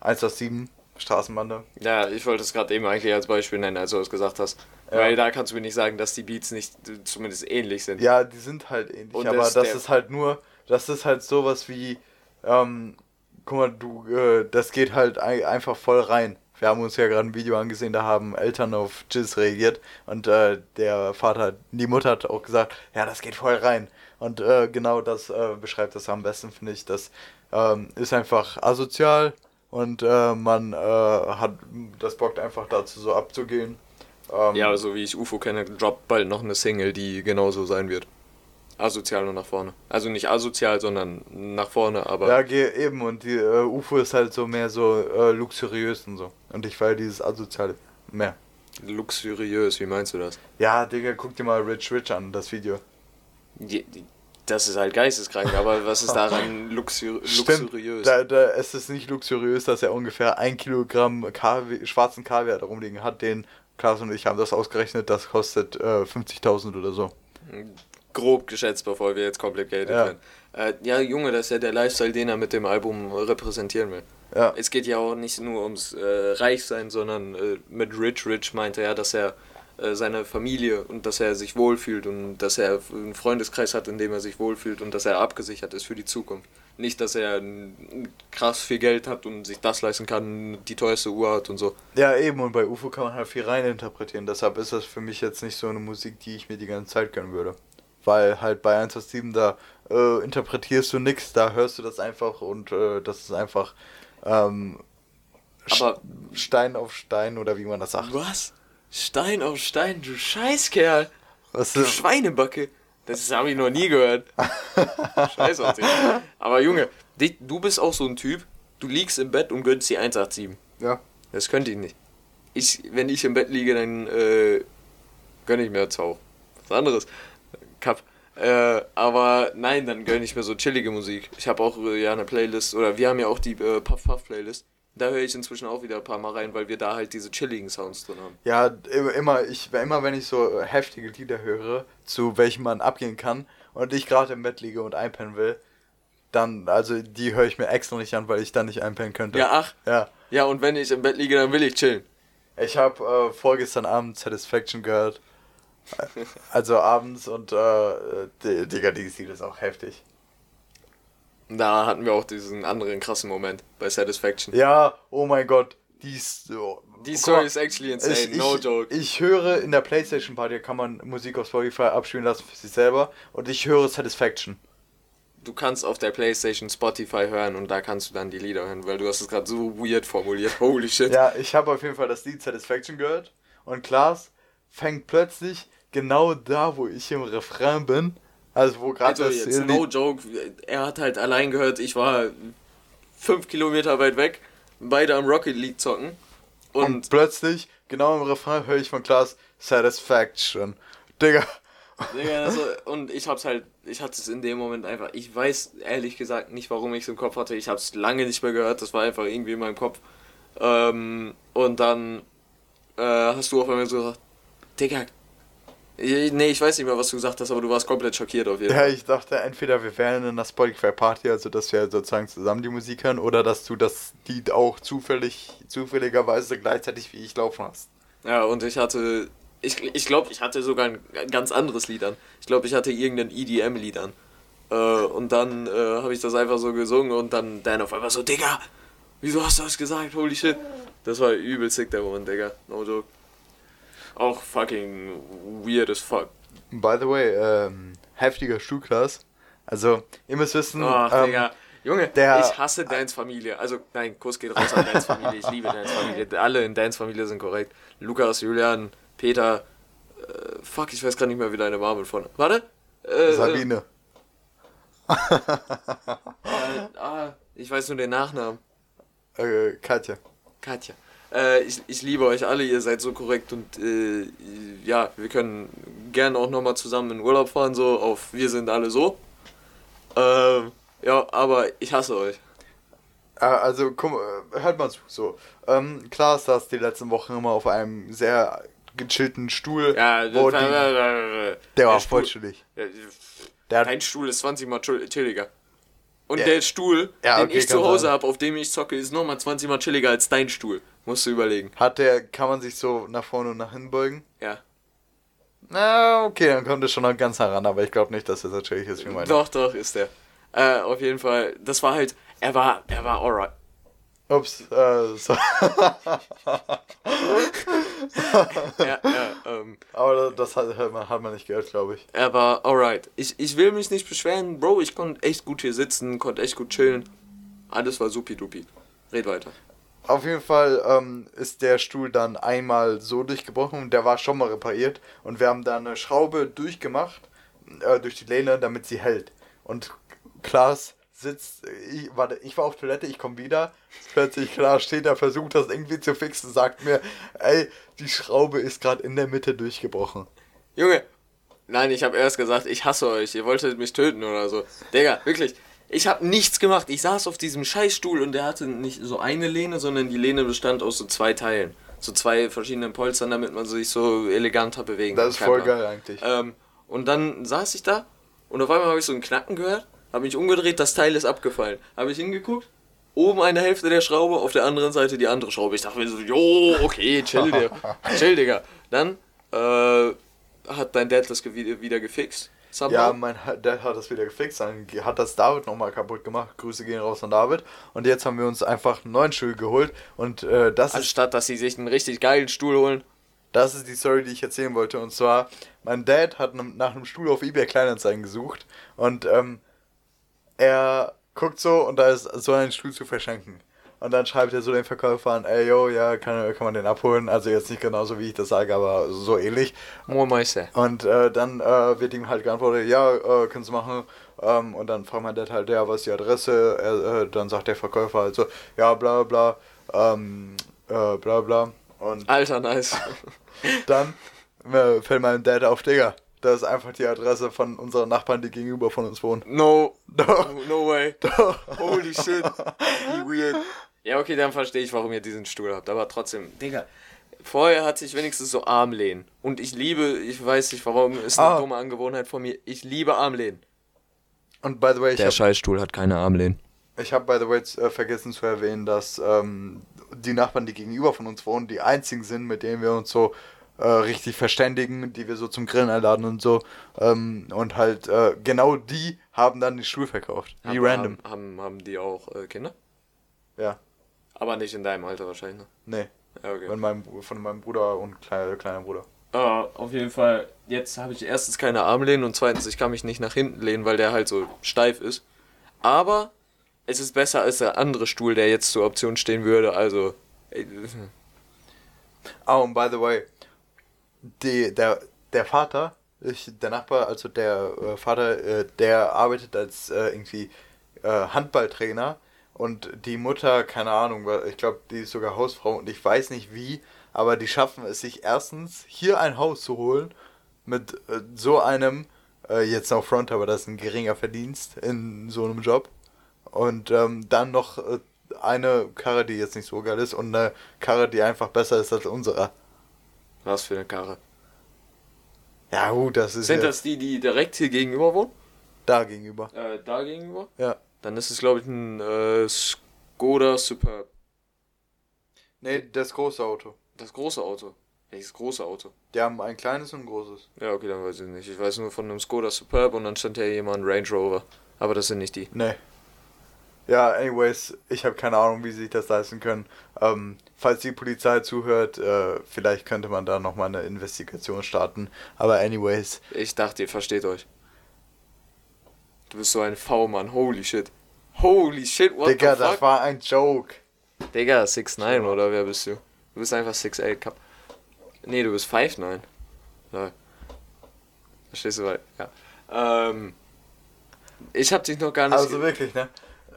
187 Straßenbande. Ja, ich wollte es gerade eben eigentlich als Beispiel nennen, als du es gesagt hast. Ja. Weil da kannst du mir nicht sagen, dass die Beats nicht zumindest ähnlich sind. Ja, die sind halt ähnlich, Und aber das, das ist halt nur, das ist halt sowas wie, ähm, guck mal, du, äh, das geht halt einfach voll rein. Wir haben uns ja gerade ein Video angesehen, da haben Eltern auf Jizz reagiert und äh, der Vater, die Mutter hat auch gesagt, ja, das geht voll rein. Und äh, genau das äh, beschreibt das am besten, finde ich. Das ähm, ist einfach asozial, und äh, man äh, hat das bockt einfach dazu so abzugehen. Ähm, ja, so wie ich UFO kenne, droppt bald noch eine Single, die genauso sein wird. Asozial und nach vorne. Also nicht asozial, sondern nach vorne, aber. Ja, eben. Und die äh, UFO ist halt so mehr so äh, luxuriös und so. Und ich feiere dieses Asoziale mehr. Luxuriös, wie meinst du das? Ja, Digga, guck dir mal Rich Rich an, das Video. Die, die, das ist halt geisteskrank, aber was ist daran [LAUGHS] luxuri luxuriös? Da, da, es ist nicht luxuriös, dass er ungefähr ein Kilogramm Kaviar, schwarzen Kaviar da rumliegen hat. Den Klaas und ich haben das ausgerechnet, das kostet äh, 50.000 oder so. Grob geschätzt, bevor wir jetzt komplett Geld ja. Äh, ja, Junge, das ist ja der Lifestyle, den er mit dem Album repräsentieren will. Ja. Es geht ja auch nicht nur ums äh, Reichsein, sondern äh, mit Rich Rich meinte er, dass er äh, seine Familie und dass er sich wohlfühlt und dass er einen Freundeskreis hat, in dem er sich wohlfühlt und dass er abgesichert ist für die Zukunft. Nicht, dass er krass viel Geld hat und sich das leisten kann, die teuerste Uhr hat und so. Ja, eben, und bei UFO kann man halt viel reininterpretieren. Deshalb ist das für mich jetzt nicht so eine Musik, die ich mir die ganze Zeit gönnen würde. Weil halt bei 187 da äh, interpretierst du nichts, da hörst du das einfach und äh, das ist einfach ähm, Aber Stein auf Stein oder wie man das sagt. was? Stein auf Stein, du Scheißkerl! Was Du Schweinebacke! Das habe ich noch nie gehört. [LAUGHS] Scheiß auf dich. Aber Junge, dich, du bist auch so ein Typ, du liegst im Bett und gönnst die 187. ja. Das könnte ich nicht. Ich, wenn ich im Bett liege, dann äh, gönne ich mir auch was anderes. Cup. Äh, aber nein, dann gönne ich mir so chillige Musik. Ich habe auch äh, ja eine Playlist, oder wir haben ja auch die äh, Puff Puff Playlist. Da höre ich inzwischen auch wieder ein paar Mal rein, weil wir da halt diese chilligen Sounds drin haben. Ja, immer, ich, immer wenn ich so heftige Lieder höre, zu welchen man abgehen kann und ich gerade im Bett liege und einpennen will, dann, also die höre ich mir extra nicht an, weil ich dann nicht einpennen könnte. Ja, ach. Ja. Ja, und wenn ich im Bett liege, dann will ich chillen. Ich habe äh, vorgestern Abend Satisfaction gehört. Also abends und äh, die- Digga, die Lied ist auch heftig. Da hatten wir auch diesen anderen krassen Moment bei Satisfaction. Ja, oh mein Gott, die ist so. Die Story ist actually insane, ich, no joke. Ich höre in der Playstation Party kann man Musik auf Spotify abspielen lassen für sich selber und ich höre Satisfaction. Du kannst auf der Playstation Spotify hören und da kannst du dann die Lieder hören, weil du hast es gerade so weird formuliert. Holy shit. Ja, ich habe auf jeden Fall das Lied Satisfaction gehört und Klaas fängt plötzlich genau da, wo ich im Refrain bin, also wo gerade Also das no joke, er hat halt allein gehört, ich war fünf Kilometer weit weg, beide am Rocket League zocken und, und plötzlich genau im Refrain höre ich von Klaas Satisfaction. Digga, Digga, also, und ich hab's halt, ich hatte es in dem Moment einfach, ich weiß ehrlich gesagt nicht, warum ich es im Kopf hatte, ich hab's lange nicht mehr gehört, das war einfach irgendwie in meinem Kopf. Ähm, und dann äh, hast du auf einmal so gesagt, Digga, nee, ich weiß nicht mehr, was du gesagt hast, aber du warst komplett schockiert auf jeden Ja, Fall. ich dachte entweder wir wären in einer Spotify-Party, also dass wir sozusagen zusammen die Musik hören, oder dass du das Lied auch zufällig, zufälligerweise gleichzeitig wie ich laufen hast. Ja, und ich hatte, ich, ich glaube, ich hatte sogar ein ganz anderes Lied an. Ich glaube, ich hatte irgendein EDM-Lied an. Äh, und dann äh, habe ich das einfach so gesungen und dann Dan auf einmal so, Digga, wieso hast du das gesagt? Holy shit. Das war übel sick, der Moment, Digga. No joke. Auch fucking weird as fuck. By the way, ähm, heftiger Schulklass. Also, ihr müsst wissen, Ach, ähm, Digga. Junge, der- ich hasse Dans Familie. Also, nein, Kuss geht raus an Dans Familie. Ich liebe Dans Familie. Alle in Dans Familie sind korrekt. Lukas, Julian, Peter. Äh, fuck, ich weiß gerade nicht mehr, wie deine Mama mit vorne. Warte. Äh, Sabine. [LAUGHS] Äh, ah, ich weiß nur den Nachnamen. Äh, Katja. Katja. Äh, ich, ich liebe euch alle, ihr seid so korrekt und äh, ja, wir können gerne auch nochmal zusammen in Urlaub fahren, so auf Wir sind alle so. Ähm, ja, aber ich hasse euch. Äh, also, mal, äh, hört mal zu. So, ähm, Klaas saß die letzten Wochen immer auf einem sehr gechillten Stuhl. Ja, die, der der war voll chillig. Der Stuhl ist 20 mal chill- chilliger. Und Ja. der Stuhl, Ja, den okay, ich zu Hause habe, auf dem ich zocke, ist nochmal 20 mal chilliger als dein Stuhl. Musst du überlegen. hat der, kann man sich so nach vorne und nach hinten beugen? Ja. Na, okay, dann kommt es schon noch ganz heran, aber ich glaube nicht, dass das so chillig ist wie meine. Doch, doch, ist der. Äh, auf jeden Fall, das war halt, er war, er war alright. Ups, äh, so. [LAUGHS] Ja, ja, ähm, aber das hat, hat, man, hat man nicht gehört, glaube ich. er war alright. Ich, ich will mich nicht beschweren, Bro, ich konnte echt gut hier sitzen, konnte echt gut chillen. Alles war supi-dupi. Red weiter. Auf jeden Fall ähm, ist der Stuhl dann einmal so durchgebrochen, der war schon mal repariert und wir haben da eine Schraube durchgemacht, äh, durch die Lehne, damit sie hält. Und Klaas sitzt, ich, warte, ich war auf Toilette, ich komme wieder, plötzlich Klaas steht da, versucht das irgendwie zu fixen, sagt mir, ey, die Schraube ist gerade in der Mitte durchgebrochen. Junge, nein, ich habe erst gesagt, ich hasse euch, ihr wolltet mich töten oder so. Digga, wirklich. Ich habe nichts gemacht. Ich saß auf diesem Scheißstuhl und der hatte nicht so eine Lehne, sondern die Lehne bestand aus so zwei Teilen. So zwei verschiedenen Polstern, damit man sich so eleganter bewegen Das ist kann. voll Kein Plan. geil eigentlich. Ähm, und dann saß ich da und auf einmal habe ich so ein Knacken gehört, habe mich umgedreht, das Teil ist abgefallen. Habe ich hingeguckt, oben eine Hälfte der Schraube, auf der anderen Seite die andere Schraube. Ich dachte mir so, jo, okay, chill, Digga. [LAUGHS] chill, Digga. Dann äh, hat dein Dad das wieder gefixt. Somehow. Ja, mein Dad hat das wieder gefixt, dann hat das David nochmal kaputt gemacht. Grüße gehen raus an David. Und jetzt haben wir uns einfach einen neuen Stuhl geholt. Und äh, das Anstatt, dass sie sich einen richtig geilen Stuhl holen. Das ist die Story, die ich erzählen wollte. Und zwar, mein Dad hat nach einem Stuhl auf eBay Kleinanzeigen gesucht. Und ähm, er guckt so und da ist so ein Stuhl zu verschenken. Und dann schreibt er so den Verkäufer an, ey yo, ja, kann, kann man den abholen? Also jetzt nicht genauso wie ich das sage, aber so ähnlich. Und äh, dann äh, wird ihm halt geantwortet, ja, äh, kannst du machen. Ähm, und dann fragt man Dad halt, ja, was ist die Adresse? Er, äh, dann sagt der Verkäufer halt so, ja, bla bla, ähm, äh, bla bla. Und Alter, nice. [LAUGHS] dann äh, fällt meinem Dad auf, Digga. Das ist einfach die Adresse von unseren Nachbarn, die gegenüber von uns wohnen. No. No, no way. Holy shit. Wie weird. Ja, okay, dann verstehe ich, warum ihr diesen Stuhl habt. Aber trotzdem, Digga. Vorher hatte ich wenigstens so Armlehnen. Und ich liebe, ich weiß nicht warum, ist eine ah. dumme Angewohnheit von mir. Ich liebe Armlehnen. Und by the way, ich Der hab, Scheißstuhl hat keine Armlehnen. Ich habe by the way äh, vergessen zu erwähnen, dass ähm, die Nachbarn, die gegenüber von uns wohnen, die einzigen sind, mit denen wir uns so äh, richtig verständigen, die wir so zum Grillen einladen und so. Ähm, und halt äh, genau die haben dann den Stuhl verkauft. Wie haben, random. Haben, haben, haben die auch äh, Kinder? Ja. Aber nicht in deinem Alter wahrscheinlich, ne? Nee. Ja, okay. Von meinem, von meinem Bruder und kleiner, kleiner Bruder. Uh, auf jeden Fall, jetzt habe ich erstens keine Armlehnen und zweitens, ich kann mich nicht nach hinten lehnen, weil der halt so steif ist. Aber es ist besser als der andere Stuhl, der jetzt zur Option stehen würde, also. Oh, [LAUGHS] und by the way, die, der, der Vater, ich, der Nachbar, also der äh, Vater, äh, der arbeitet als äh, irgendwie äh, Handballtrainer und die Mutter, keine Ahnung, ich glaube, die ist sogar Hausfrau und ich weiß nicht wie, aber die schaffen es sich erstens, hier ein Haus zu holen mit äh, so einem, äh, jetzt noch Front, aber das ist ein geringer Verdienst in so einem Job. Und ähm, dann noch äh, eine Karre, die jetzt nicht so geil ist und eine Karre, die einfach besser ist als unsere. Was für eine Karre? Ja, gut, das ist. Sind das die, die direkt hier gegenüber wohnen? Da gegenüber. Äh, da gegenüber? Ja. Dann ist es, glaube ich, ein äh, Skoda Superb. Nee, das große Auto. Das große Auto. Welches große Auto? Die haben ein kleines und ein großes. Ja, okay, dann weiß ich nicht. Ich weiß nur von einem Skoda Superb und dann stand ja jemand Range Rover. Aber das sind nicht die. Nee. Ja, anyways, ich habe keine Ahnung, wie sie sich das leisten können. Ähm, falls die Polizei zuhört, äh, vielleicht könnte man da nochmal eine Investigation starten. Aber anyways. Ich dachte, ihr versteht euch. Du bist so ein V-Mann, holy shit. Holy shit, what Digga, the fuck? das war ein Joke. Digga, 6'9 oder wer bist du? Du bist einfach 6'8 Cup. Nee, du bist 5'9. Ja. Verstehst du, weil, ja. Ähm, ich hab dich noch gar nicht... Also wirklich, ne?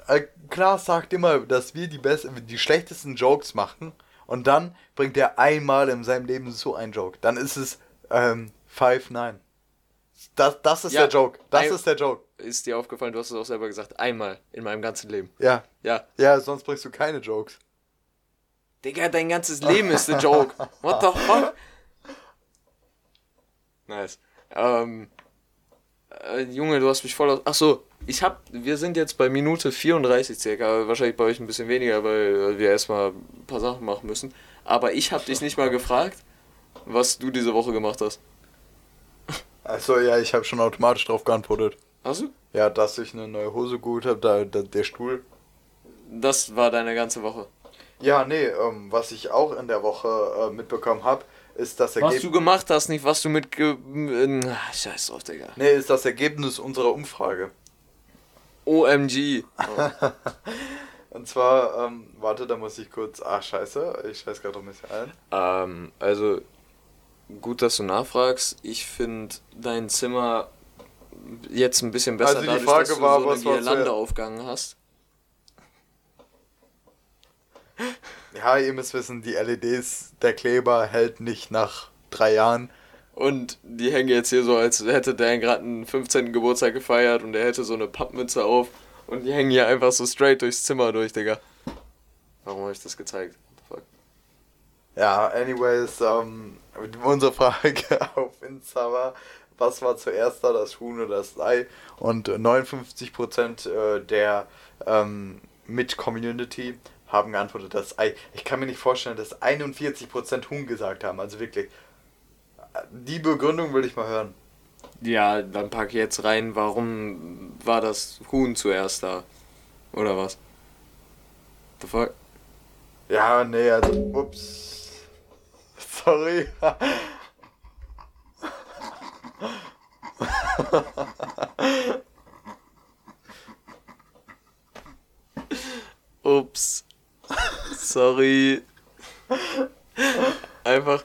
Äh, Klaas sagt immer, dass wir die, besten, die schlechtesten Jokes machen und dann bringt er einmal in seinem Leben so einen Joke. Dann ist es ähm, 5'9. Das, das ist ja, der Joke. Das ist der Joke. Ist dir aufgefallen, du hast es auch selber gesagt, einmal in meinem ganzen Leben. Ja. Ja. Ja, sonst bringst du keine Jokes. Digga, dein ganzes Leben ist der Joke. What the fuck? Nice. Ähm, äh, Junge, du hast mich voll aus. Achso, ich hab. Wir sind jetzt bei Minute 34 circa. Wahrscheinlich bei euch ein bisschen weniger, weil wir erstmal ein paar Sachen machen müssen. Aber ich hab dich nicht mal gefragt, was du diese Woche gemacht hast. Achso, ja, ich habe schon automatisch drauf geantwortet. Hast du? Ja, dass ich eine neue Hose geholt habe, da, da, der Stuhl. Das war deine ganze Woche. Ja, nee, ähm, was ich auch in der Woche äh, mitbekommen habe, ist das Ergebnis. Was du gemacht hast, nicht was du mit. Ach, scheiß drauf, Digga. Nee, ist das Ergebnis unserer Umfrage. OMG. Oh. [LAUGHS] Und zwar, ähm, warte, da muss ich kurz. Ach, scheiße, ich scheiß gerade ein bisschen ein. Ähm, also, gut, dass du nachfragst. Ich finde dein Zimmer jetzt ein bisschen besser, also die dadurch, Frage dass du war, so eine Girlande aufgegangen hast. [LAUGHS] Ja, ihr müsst wissen, die LEDs, der Kleber hält nicht nach drei Jahren. Und die hängen jetzt hier so, als hätte der gerade einen 15. Geburtstag gefeiert und er hätte so eine Pappmütze auf. Und die hängen hier einfach so straight durchs Zimmer durch, Digga. Warum habe ich das gezeigt? Ja, anyways, ähm, unsere Frage [LAUGHS] auf Insta war, was war zuerst da, das Huhn oder das Ei? Und 59% äh, der ähm, mit Community haben geantwortet, dass Ei. Ich kann mir nicht vorstellen, dass 41% Huhn gesagt haben. Also wirklich. Die Begründung will ich mal hören. Ja, dann pack ich jetzt rein, warum war das Huhn zuerst da? Oder was? The fuck? Ja, nee, also. Ups. Sorry. [LAUGHS] Ups. Sorry. Einfach.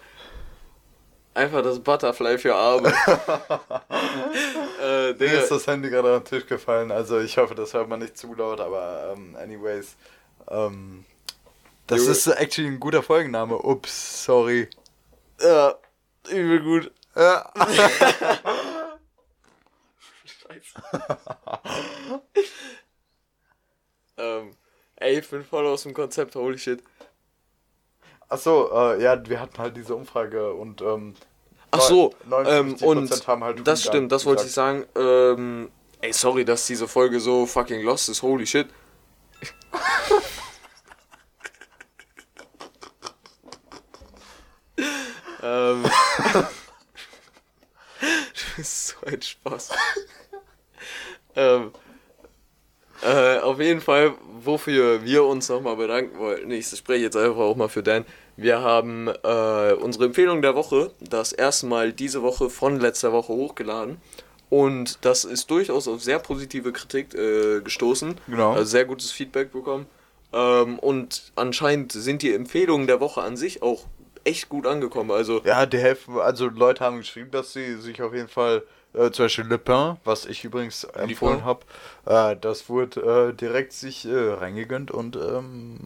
Einfach das Butterfly für Arme. [LAUGHS] äh, Mir ist das Handy gerade auf den Tisch gefallen, also ich hoffe, das hört man nicht zu laut, aber um, ähm, anyways. Um, ähm, das ist actually ein guter Folgenname. Ups, sorry. Ja, übel gut. Ja. Scheiße. [LAUGHS] ähm, ey, ich bin voll aus dem Konzept, holy shit. Achso, äh, ja, wir hatten halt diese Umfrage und ähm, Ach so, ähm, und halt das stimmt, das wollte ich sagen. Ähm, ey, sorry, dass diese Folge so fucking lost ist, holy shit. [LAUGHS] ähm, [LAUGHS] du bist so ein Spaß. ähm, äh, auf jeden Fall, wofür wir uns nochmal bedanken wollten, ich spreche jetzt einfach auch mal für Dan. Wir haben äh, unsere Empfehlung der Woche das erste Mal diese Woche von letzter Woche hochgeladen. Und das ist durchaus auf sehr positive Kritik äh, gestoßen. Genau. Also sehr gutes Feedback bekommen. Ähm, und anscheinend sind die Empfehlungen der Woche an sich auch echt gut angekommen. Also ja, die Hälfte, also Leute haben geschrieben, dass sie sich auf jeden Fall äh, zum Beispiel Le Pen, was ich übrigens empfohlen habe, äh, das wurde äh, direkt sich äh, reingegönnt und ähm,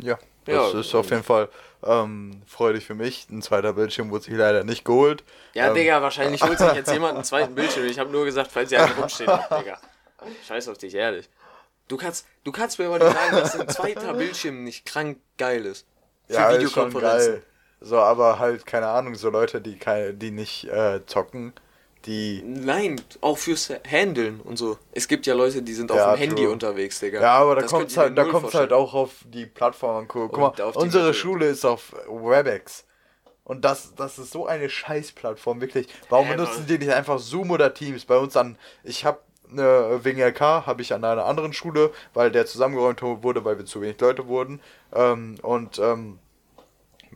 ja, das ja, ist auf jeden Fall ähm, freudig für mich. Ein zweiter Bildschirm wurde sich leider nicht geholt. Ja, ähm, Digga, wahrscheinlich holt sich jetzt [LAUGHS] jemand einen zweiten Bildschirm. Ich habe nur gesagt, falls ihr einen rumstehen habt, [LAUGHS] Digga. Scheiß auf dich, ehrlich. Du kannst, du kannst mir aber nicht sagen, dass ein zweiter [LAUGHS] Bildschirm nicht krank geil ist. Für ja, Videokonferenzen. So, aber halt, keine Ahnung, so Leute, die, keine, die nicht äh, zocken, die. Nein, auch fürs Handeln und so. Es gibt ja Leute, die sind ja, auf dem Handy unterwegs, Digga. Ja, aber da kommt es halt, da kommt's halt auch auf die Plattform an. Guck mal, unsere Schule ist auf WebEx. Und das, das ist so eine Scheißplattform, wirklich. Warum äh, benutzen die nicht einfach Zoom oder Teams? Bei uns an, ich habe eine, wegen LK habe ich an einer anderen Schule, weil der zusammengeräumt wurde, weil wir zu wenig Leute wurden. Ähm, und ähm,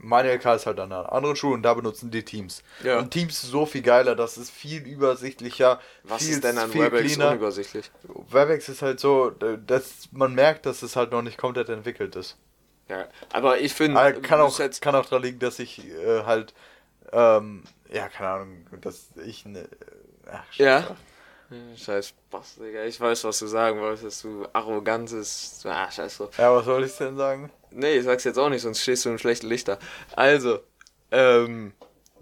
meine LK ist halt an einer anderen Schule und da benutzen die Teams. Ja. Und Teams ist so viel geiler, das ist viel übersichtlicher. Was viel, ist denn an WebEx cleaner. unübersichtlich? WebEx ist halt so, dass man merkt, dass es halt noch nicht komplett entwickelt ist. Ja, aber ich finde. Kann, auch, kann auch daran liegen, dass ich äh, halt, ähm, ja, keine Ahnung, dass ich ne, ach, ja. Scheiß Spaß, Digga. Ich weiß, was du sagen wolltest, du arrogantes. Ah, scheiß drauf. Ja, was soll ich denn sagen? Nee, ich sag's jetzt auch nicht, sonst stehst du im schlechten Lichter. Also, ähm,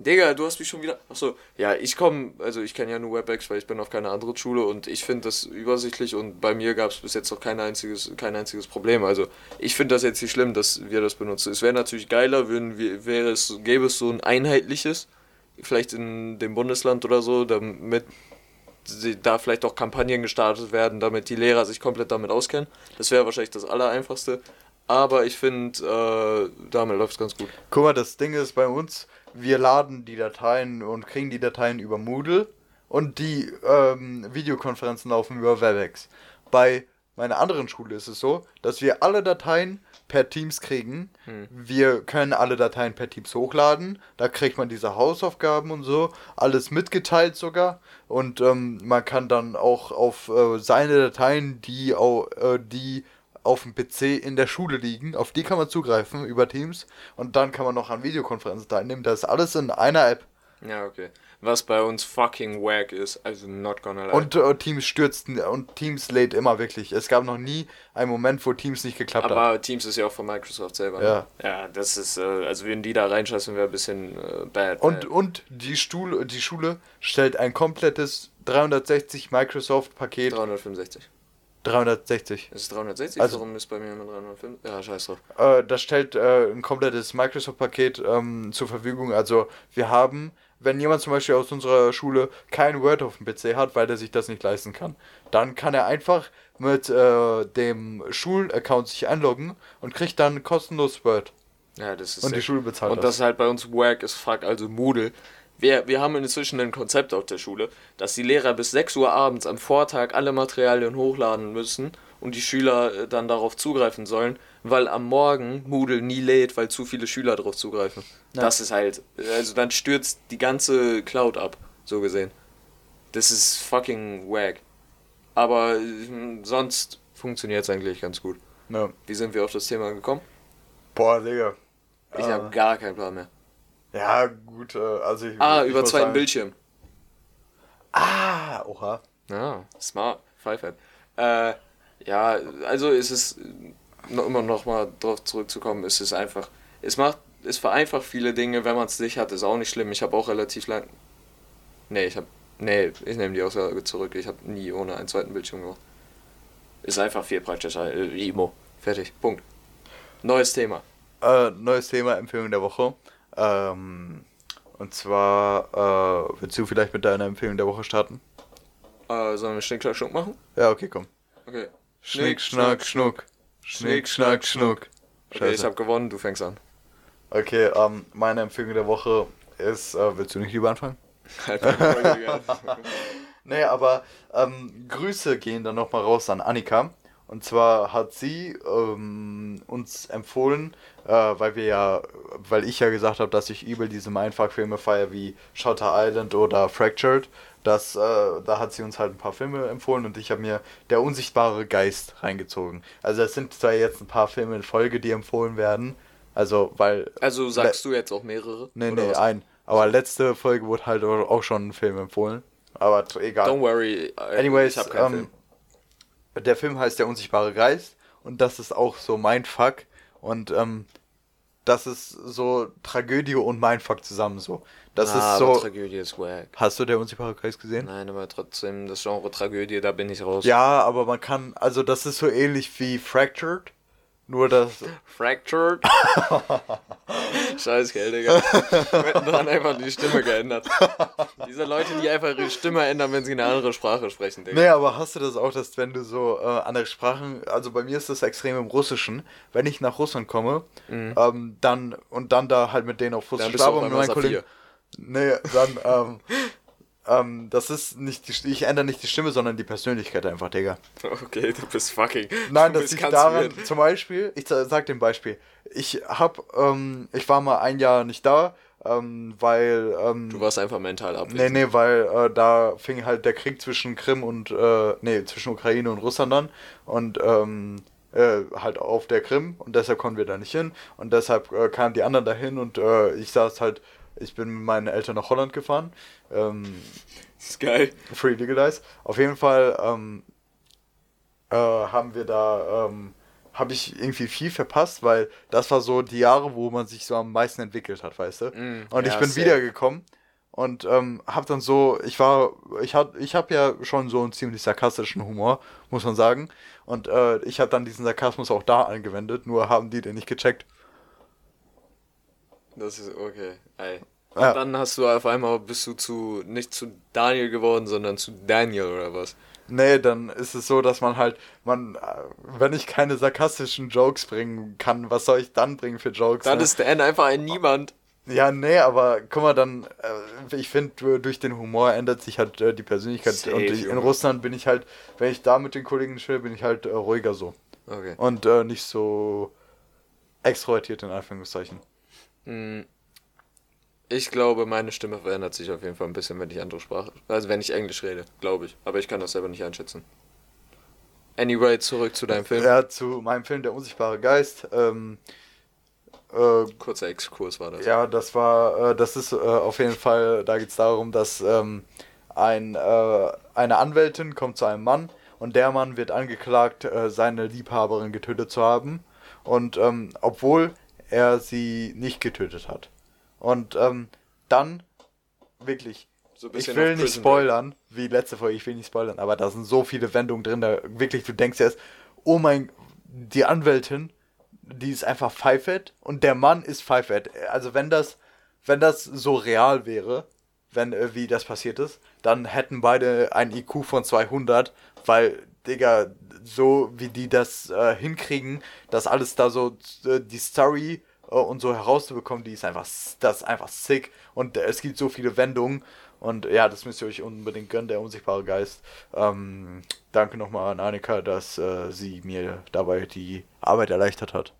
Digga, du hast mich schon wieder. Achso, ja, ich komme, also ich kenne ja nur WebEx, weil ich bin auf keiner anderen Schule und ich finde das übersichtlich und bei mir gab es bis jetzt noch kein einziges, kein einziges Problem. Also ich finde das jetzt nicht schlimm, dass wir das benutzen. Es wäre natürlich geiler, würden wir, es, gäbe es so ein einheitliches, vielleicht in dem Bundesland oder so, damit da vielleicht auch Kampagnen gestartet werden, damit die Lehrer sich komplett damit auskennen. Das wäre wahrscheinlich das Allereinfachste. Aber ich finde, äh, damit läuft es ganz gut. Guck mal, das Ding ist bei uns, wir laden die Dateien und kriegen die Dateien über Moodle und die ähm, Videokonferenzen laufen über WebEx. Bei meiner anderen Schule ist es so, dass wir alle Dateien per Teams kriegen. Hm. Wir können alle Dateien per Teams hochladen. Da kriegt man diese Hausaufgaben und so. Alles mitgeteilt sogar. Und ähm, man kann dann auch auf äh, seine Dateien, die, auch, äh, die auf dem PC in der Schule liegen, auf die kann man zugreifen über Teams. Und dann kann man noch an Videokonferenzen teilnehmen. Das ist alles in einer App. Ja, okay was bei uns fucking wack ist. Also not gonna lie. Und äh, Teams stürzten und Teams lädt immer wirklich. Es gab noch nie einen Moment, wo Teams nicht geklappt Aber hat. Aber Teams ist ja auch von Microsoft selber. Ja. Ne? Ja, das ist, äh, also würden die da reinscheißen, wäre ein bisschen äh, bad. Und, und die, Stuhl, die Schule stellt ein komplettes 360 Microsoft-Paket. 365. 360. Ist es 360? Also, Warum ist bei mir immer 350? Ja, scheiß drauf. Äh, das stellt äh, ein komplettes Microsoft-Paket ähm, zur Verfügung. Also wir haben wenn jemand zum Beispiel aus unserer Schule kein Word auf dem PC hat, weil er sich das nicht leisten kann, dann kann er einfach mit äh, dem Schulaccount sich einloggen und kriegt dann kostenlos Word. Ja, das ist Und die Schule bezahlt Und das. das ist halt bei uns wack as fuck, also Moodle. Wir, wir haben inzwischen ein Konzept auf der Schule, dass die Lehrer bis 6 Uhr abends am Vortag alle Materialien hochladen müssen und die Schüler äh, dann darauf zugreifen sollen, weil am Morgen Moodle nie lädt, weil zu viele Schüler darauf zugreifen. Ja. Das ist halt, also dann stürzt die ganze Cloud ab, so gesehen. Das ist fucking wack. Aber äh, sonst funktioniert es eigentlich ganz gut. Ja. Wie sind wir auf das Thema gekommen? Boah, Digga. Ich Ah. habe gar keinen Plan mehr. Ja, gut, äh, also ich. Ah, ich über zweiten sagen- Bildschirm. Ah, oha. Ja, smart, Pfeifert. Äh, ja, also ist es, noch, immer noch mal drauf zurückzukommen, ist es einfach, es macht, es vereinfacht viele Dinge, wenn man es nicht hat, ist auch nicht schlimm. Ich habe auch relativ lang, nee, ich habe, nee, ich nehme die Aussage zurück, ich habe nie ohne einen zweiten Bildschirm gemacht. Ist einfach viel praktischer, äh, Imo. Fertig, Punkt. Neues Thema. Äh, neues Thema, Empfehlung der Woche. Ähm, und zwar, äh, willst du vielleicht mit deiner Empfehlung der Woche starten? Äh, sollen wir Schnick, Schnack, Schnuck machen? Ja, okay, komm. Okay. Schnick, schnack, schnuck. Schnick, schnack, schnuck. Okay, ich habe gewonnen, du fängst an. Okay, ähm, meine Empfehlung der Woche ist, äh, willst du nicht lieber anfangen? [LAUGHS] Halt. [LAUGHS] Nee, aber ähm, Grüße gehen dann nochmal raus an Annika. Und zwar hat sie ähm, uns empfohlen, äh, weil wir ja, weil ich ja gesagt habe, dass ich übel diese Mindfuck-Filme feiere wie Shutter Island oder Fractured. Das, äh, da hat sie uns halt ein paar Filme empfohlen und ich habe mir Der unsichtbare Geist reingezogen. Also es sind zwar jetzt ein paar Filme in Folge, die empfohlen werden. Also, weil. Also sagst du jetzt auch mehrere? Nee, nee, was? ein. Aber letzte Folge wurde halt auch schon ein Film empfohlen. Aber egal. Don't worry. äh, Anyways, ich hab keinen ähm, der Film heißt Der unsichtbare Geist und das ist auch so Mindfuck und ähm, das ist so Tragödie und Mindfuck zusammen so. Das ah, ist so. Tragödie ist wack. Hast du Der unsichtbare Geist gesehen? Nein, aber trotzdem, das Genre Tragödie, da bin ich raus. Ja, aber man kann, also das ist so ähnlich wie Fractured, nur dass Fractured. [LAUGHS] Scheiß Geld, Digga. Wir hätten dran einfach die Stimme geändert. Diese Leute, die einfach ihre Stimme ändern, wenn sie eine andere Sprache sprechen, Digga. Nee, aber hast du das auch, dass wenn du so äh, andere Sprachen, also bei mir ist das extrem im Russischen, wenn ich nach Russland komme, ähm, dann und dann da halt mit denen auf Mhm. Dann Russisch schlafe und meinen Kollegen. Nee, dann, ähm, [LAUGHS] ähm, das ist nicht die, ich ändere nicht die Stimme, sondern die Persönlichkeit einfach, Digga. Okay, du bist fucking. [LAUGHS] Nein, das liegt daran, zum Beispiel, ich sa- sag dir ein Beispiel. Ich hab, ähm, ich war mal ein Jahr nicht da, ähm, weil, ähm, Du warst einfach mental Nee, abwesend. nee, weil äh, da fing halt der Krieg zwischen Krim und, äh, nee, zwischen Ukraine und Russland an und ähm, äh, halt auf der Krim und deshalb konnten wir da nicht hin und deshalb äh, kamen die anderen dahin und äh, ich saß halt, ich bin mit meinen Eltern nach Holland gefahren, ähm, Das ist geil. free legalized. Auf jeden Fall ähm, äh, haben wir da, ähm, habe ich irgendwie viel verpasst, weil das war so die Jahre, wo man sich so am meisten entwickelt hat, weißt du? Mm, und ich ja, bin safe. wiedergekommen und ähm, hab dann so, ich war, ich hab, ich hab ja schon so einen ziemlich sarkastischen Humor, muss man sagen. Und äh, ich habe dann diesen Sarkasmus auch da angewendet, nur haben die den nicht gecheckt. Das ist okay. Ey. Und Ja. dann hast du auf einmal bist du zu nicht zu Daniel geworden, sondern zu Daniel oder was? Nee, dann ist es so, dass man halt, man, äh, wenn ich keine sarkastischen Jokes bringen kann, was soll ich dann bringen für Jokes? Dann ne? ist Dan einfach ein Niemand. Ja, nee, aber guck mal, dann, äh, ich finde, durch den Humor ändert sich halt äh, die Persönlichkeit. Safe, und ich, in. Russland bin ich halt, wenn ich da mit den Kollegen chill, bin ich halt ruhiger so. Okay. Und äh, nicht so extrovertiert in Anführungszeichen. Hm. Ich glaube, meine Stimme verändert sich auf jeden Fall ein bisschen, wenn ich andere Sprache, also wenn ich Englisch rede, glaube ich. Aber ich kann das selber nicht einschätzen. Anyway, zurück zu deinem Film. Ja, zu meinem Film Der unsichtbare Geist. Ähm, äh, Kurzer Exkurs war das. Ja, das war, äh, das ist äh, auf jeden Fall, da geht es darum, dass ähm, ein, äh, eine Anwältin kommt zu einem Mann und der Mann wird angeklagt, äh, seine Liebhaberin getötet zu haben. Und ähm, obwohl er sie nicht getötet hat. Und ähm, dann, wirklich, So ich will nicht spoilern, wie letzte Folge, ich will nicht spoilern, aber da sind so viele Wendungen drin, da wirklich, du denkst erst, oh mein, die Anwältin, die ist einfach pfeifet und der Mann ist pfeifet. Also wenn das, wenn das so real wäre, wenn äh, wie das passiert ist, dann hätten beide ein IQ von 200, weil, Digga, so wie die das äh, hinkriegen, das alles da so, äh, die Story äh, und so herauszubekommen, die ist einfach, das ist einfach sick und äh, es gibt so viele Wendungen und ja, das müsst ihr euch unbedingt gönnen, der unsichtbare Geist. Ähm, danke nochmal an Annika, dass äh, sie mir dabei die Arbeit erleichtert hat.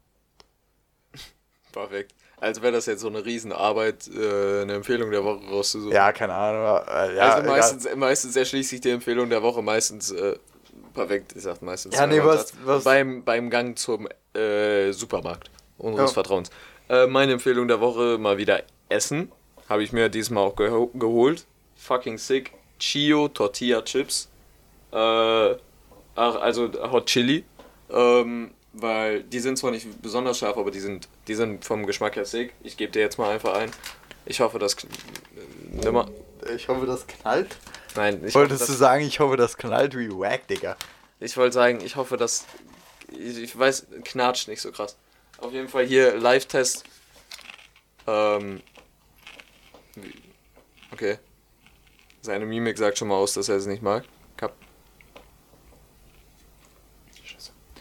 [LAUGHS] Perfekt. Als wäre das jetzt so eine Riesenarbeit, äh, eine Empfehlung der Woche rauszusuchen. Ja, keine Ahnung. Äh, ja, also meistens, meistens erschließt sich die Empfehlung der Woche meistens äh, perfekt, ich sag meistens. Ja, nee, was, was? Beim, beim Gang zum äh, Supermarkt unseres ja. Vertrauens. Äh, meine Empfehlung der Woche mal wieder Essen. Habe ich mir diesmal auch geho geholt. Fucking sick. Chio Tortilla Chips. Äh, also Hot Chili. Ähm, weil die sind zwar nicht besonders scharf, aber die sind, die sind vom Geschmack her sick. Ich gebe dir jetzt mal einfach ein. Ich hoffe, das. Nimm mal. Ich hoffe, das knallt. Nein, ich Wolltest hoffe, du sagen, ich hoffe, das knallt wie wack, Digga? Ich wollte sagen, ich hoffe, dass. Ich, ich weiß, knatscht nicht so krass. Auf jeden Fall hier Live-Test. Ähm. Okay. Seine Mimik sagt schon mal aus, dass er es nicht mag. Kap.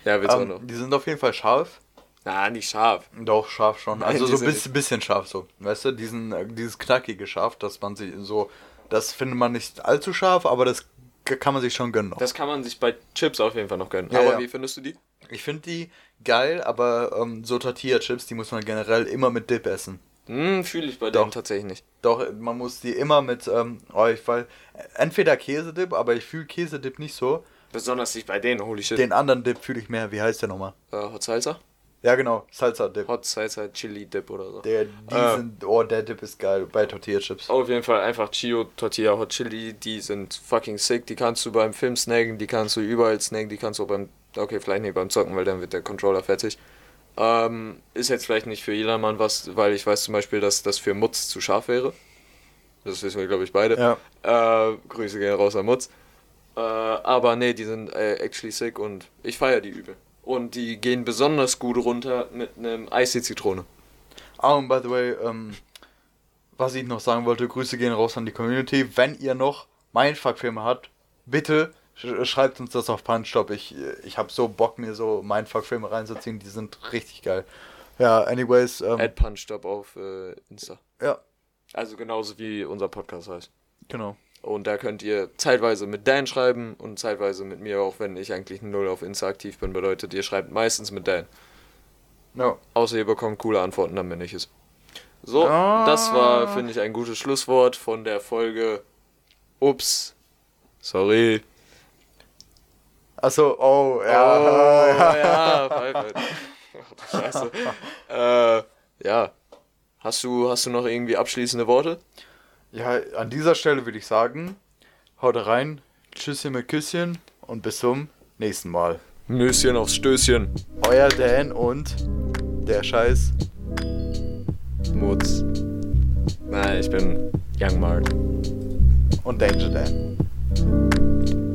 Ja, willst du ähm, auch noch? Die sind auf jeden Fall scharf. Na, nicht scharf. Doch, scharf schon. Nein, also so ein bisschen, bisschen scharf so. Weißt du, diesen, äh, dieses knackige Scharf, dass man sich so. Das findet man nicht allzu scharf, aber das kann man sich schon gönnen. Noch. Das kann man sich bei Chips auf jeden Fall noch gönnen. Ja, aber ja. wie findest du die? Ich finde die geil, aber ähm, so Tortilla-Chips, die muss man generell immer mit Dip essen. Hm, fühle ich bei denen tatsächlich nicht. Doch, man muss die immer mit, ähm, oh, ich weil, entweder Käsedip, aber ich fühle Käsedip nicht so. Besonders nicht bei denen, holy shit. Den anderen Dip fühle ich mehr. Wie heißt der nochmal? Äh, Hot Salsa? Ja, genau. Salsa Dip. Hot Salsa Chili Dip oder so. Der, die äh, sind, oh, der Dip ist geil bei Tortilla Chips. Auf jeden Fall einfach Chio Tortilla Hot Chili. Die sind fucking sick. Die kannst du beim Film snacken, die kannst du überall snacken, die kannst du auch beim, okay, vielleicht nicht beim Zocken, weil dann wird der Controller fertig. Ähm, ist jetzt vielleicht nicht für jedermann was, weil ich weiß zum Beispiel, dass das für Mutz zu scharf wäre. Das wissen wir, glaube ich, beide. Ja. Äh, Grüße gehen raus an Mutz. Äh, aber nee, die sind äh, actually sick und ich feiere die übel. Und die gehen besonders gut runter mit einem Eistee-Zitrone. Ah, und by the way, ähm, was ich noch sagen wollte, Grüße gehen raus an die Community. Wenn ihr noch Mindfuck-Filme habt, bitte schreibt uns das auf Punchstop. Ich, ich habe so Bock, mir so Mindfuck-Filme reinzuziehen. Die sind richtig geil. Ja, anyways. Ähm, Add Punchstop auf äh, Insta. Ja. Also genauso wie unser Podcast heißt. Genau. Und da könnt ihr zeitweise mit Dan schreiben und zeitweise mit mir, auch wenn ich eigentlich null auf Insta aktiv bin, bedeutet, ihr schreibt meistens mit Dan. No. Außer ihr bekommt coole Antworten, dann bin ich es. So, ah. das war, finde ich, ein gutes Schlusswort von der Folge. Ups. Sorry. Achso, oh, ja. Oh, [LAUGHS] ja, ja [LAUGHS] Scheiße. äh, ja. Hast du, hast du noch irgendwie abschließende Worte? Ja, an dieser Stelle würde ich sagen, haut rein, Tschüsschen mit Küsschen und bis zum nächsten Mal. Nüsschen aufs Stößchen. Euer Dan und der Scheiß Mutz. Nein, ich bin Young Mark. Und Danger Dan.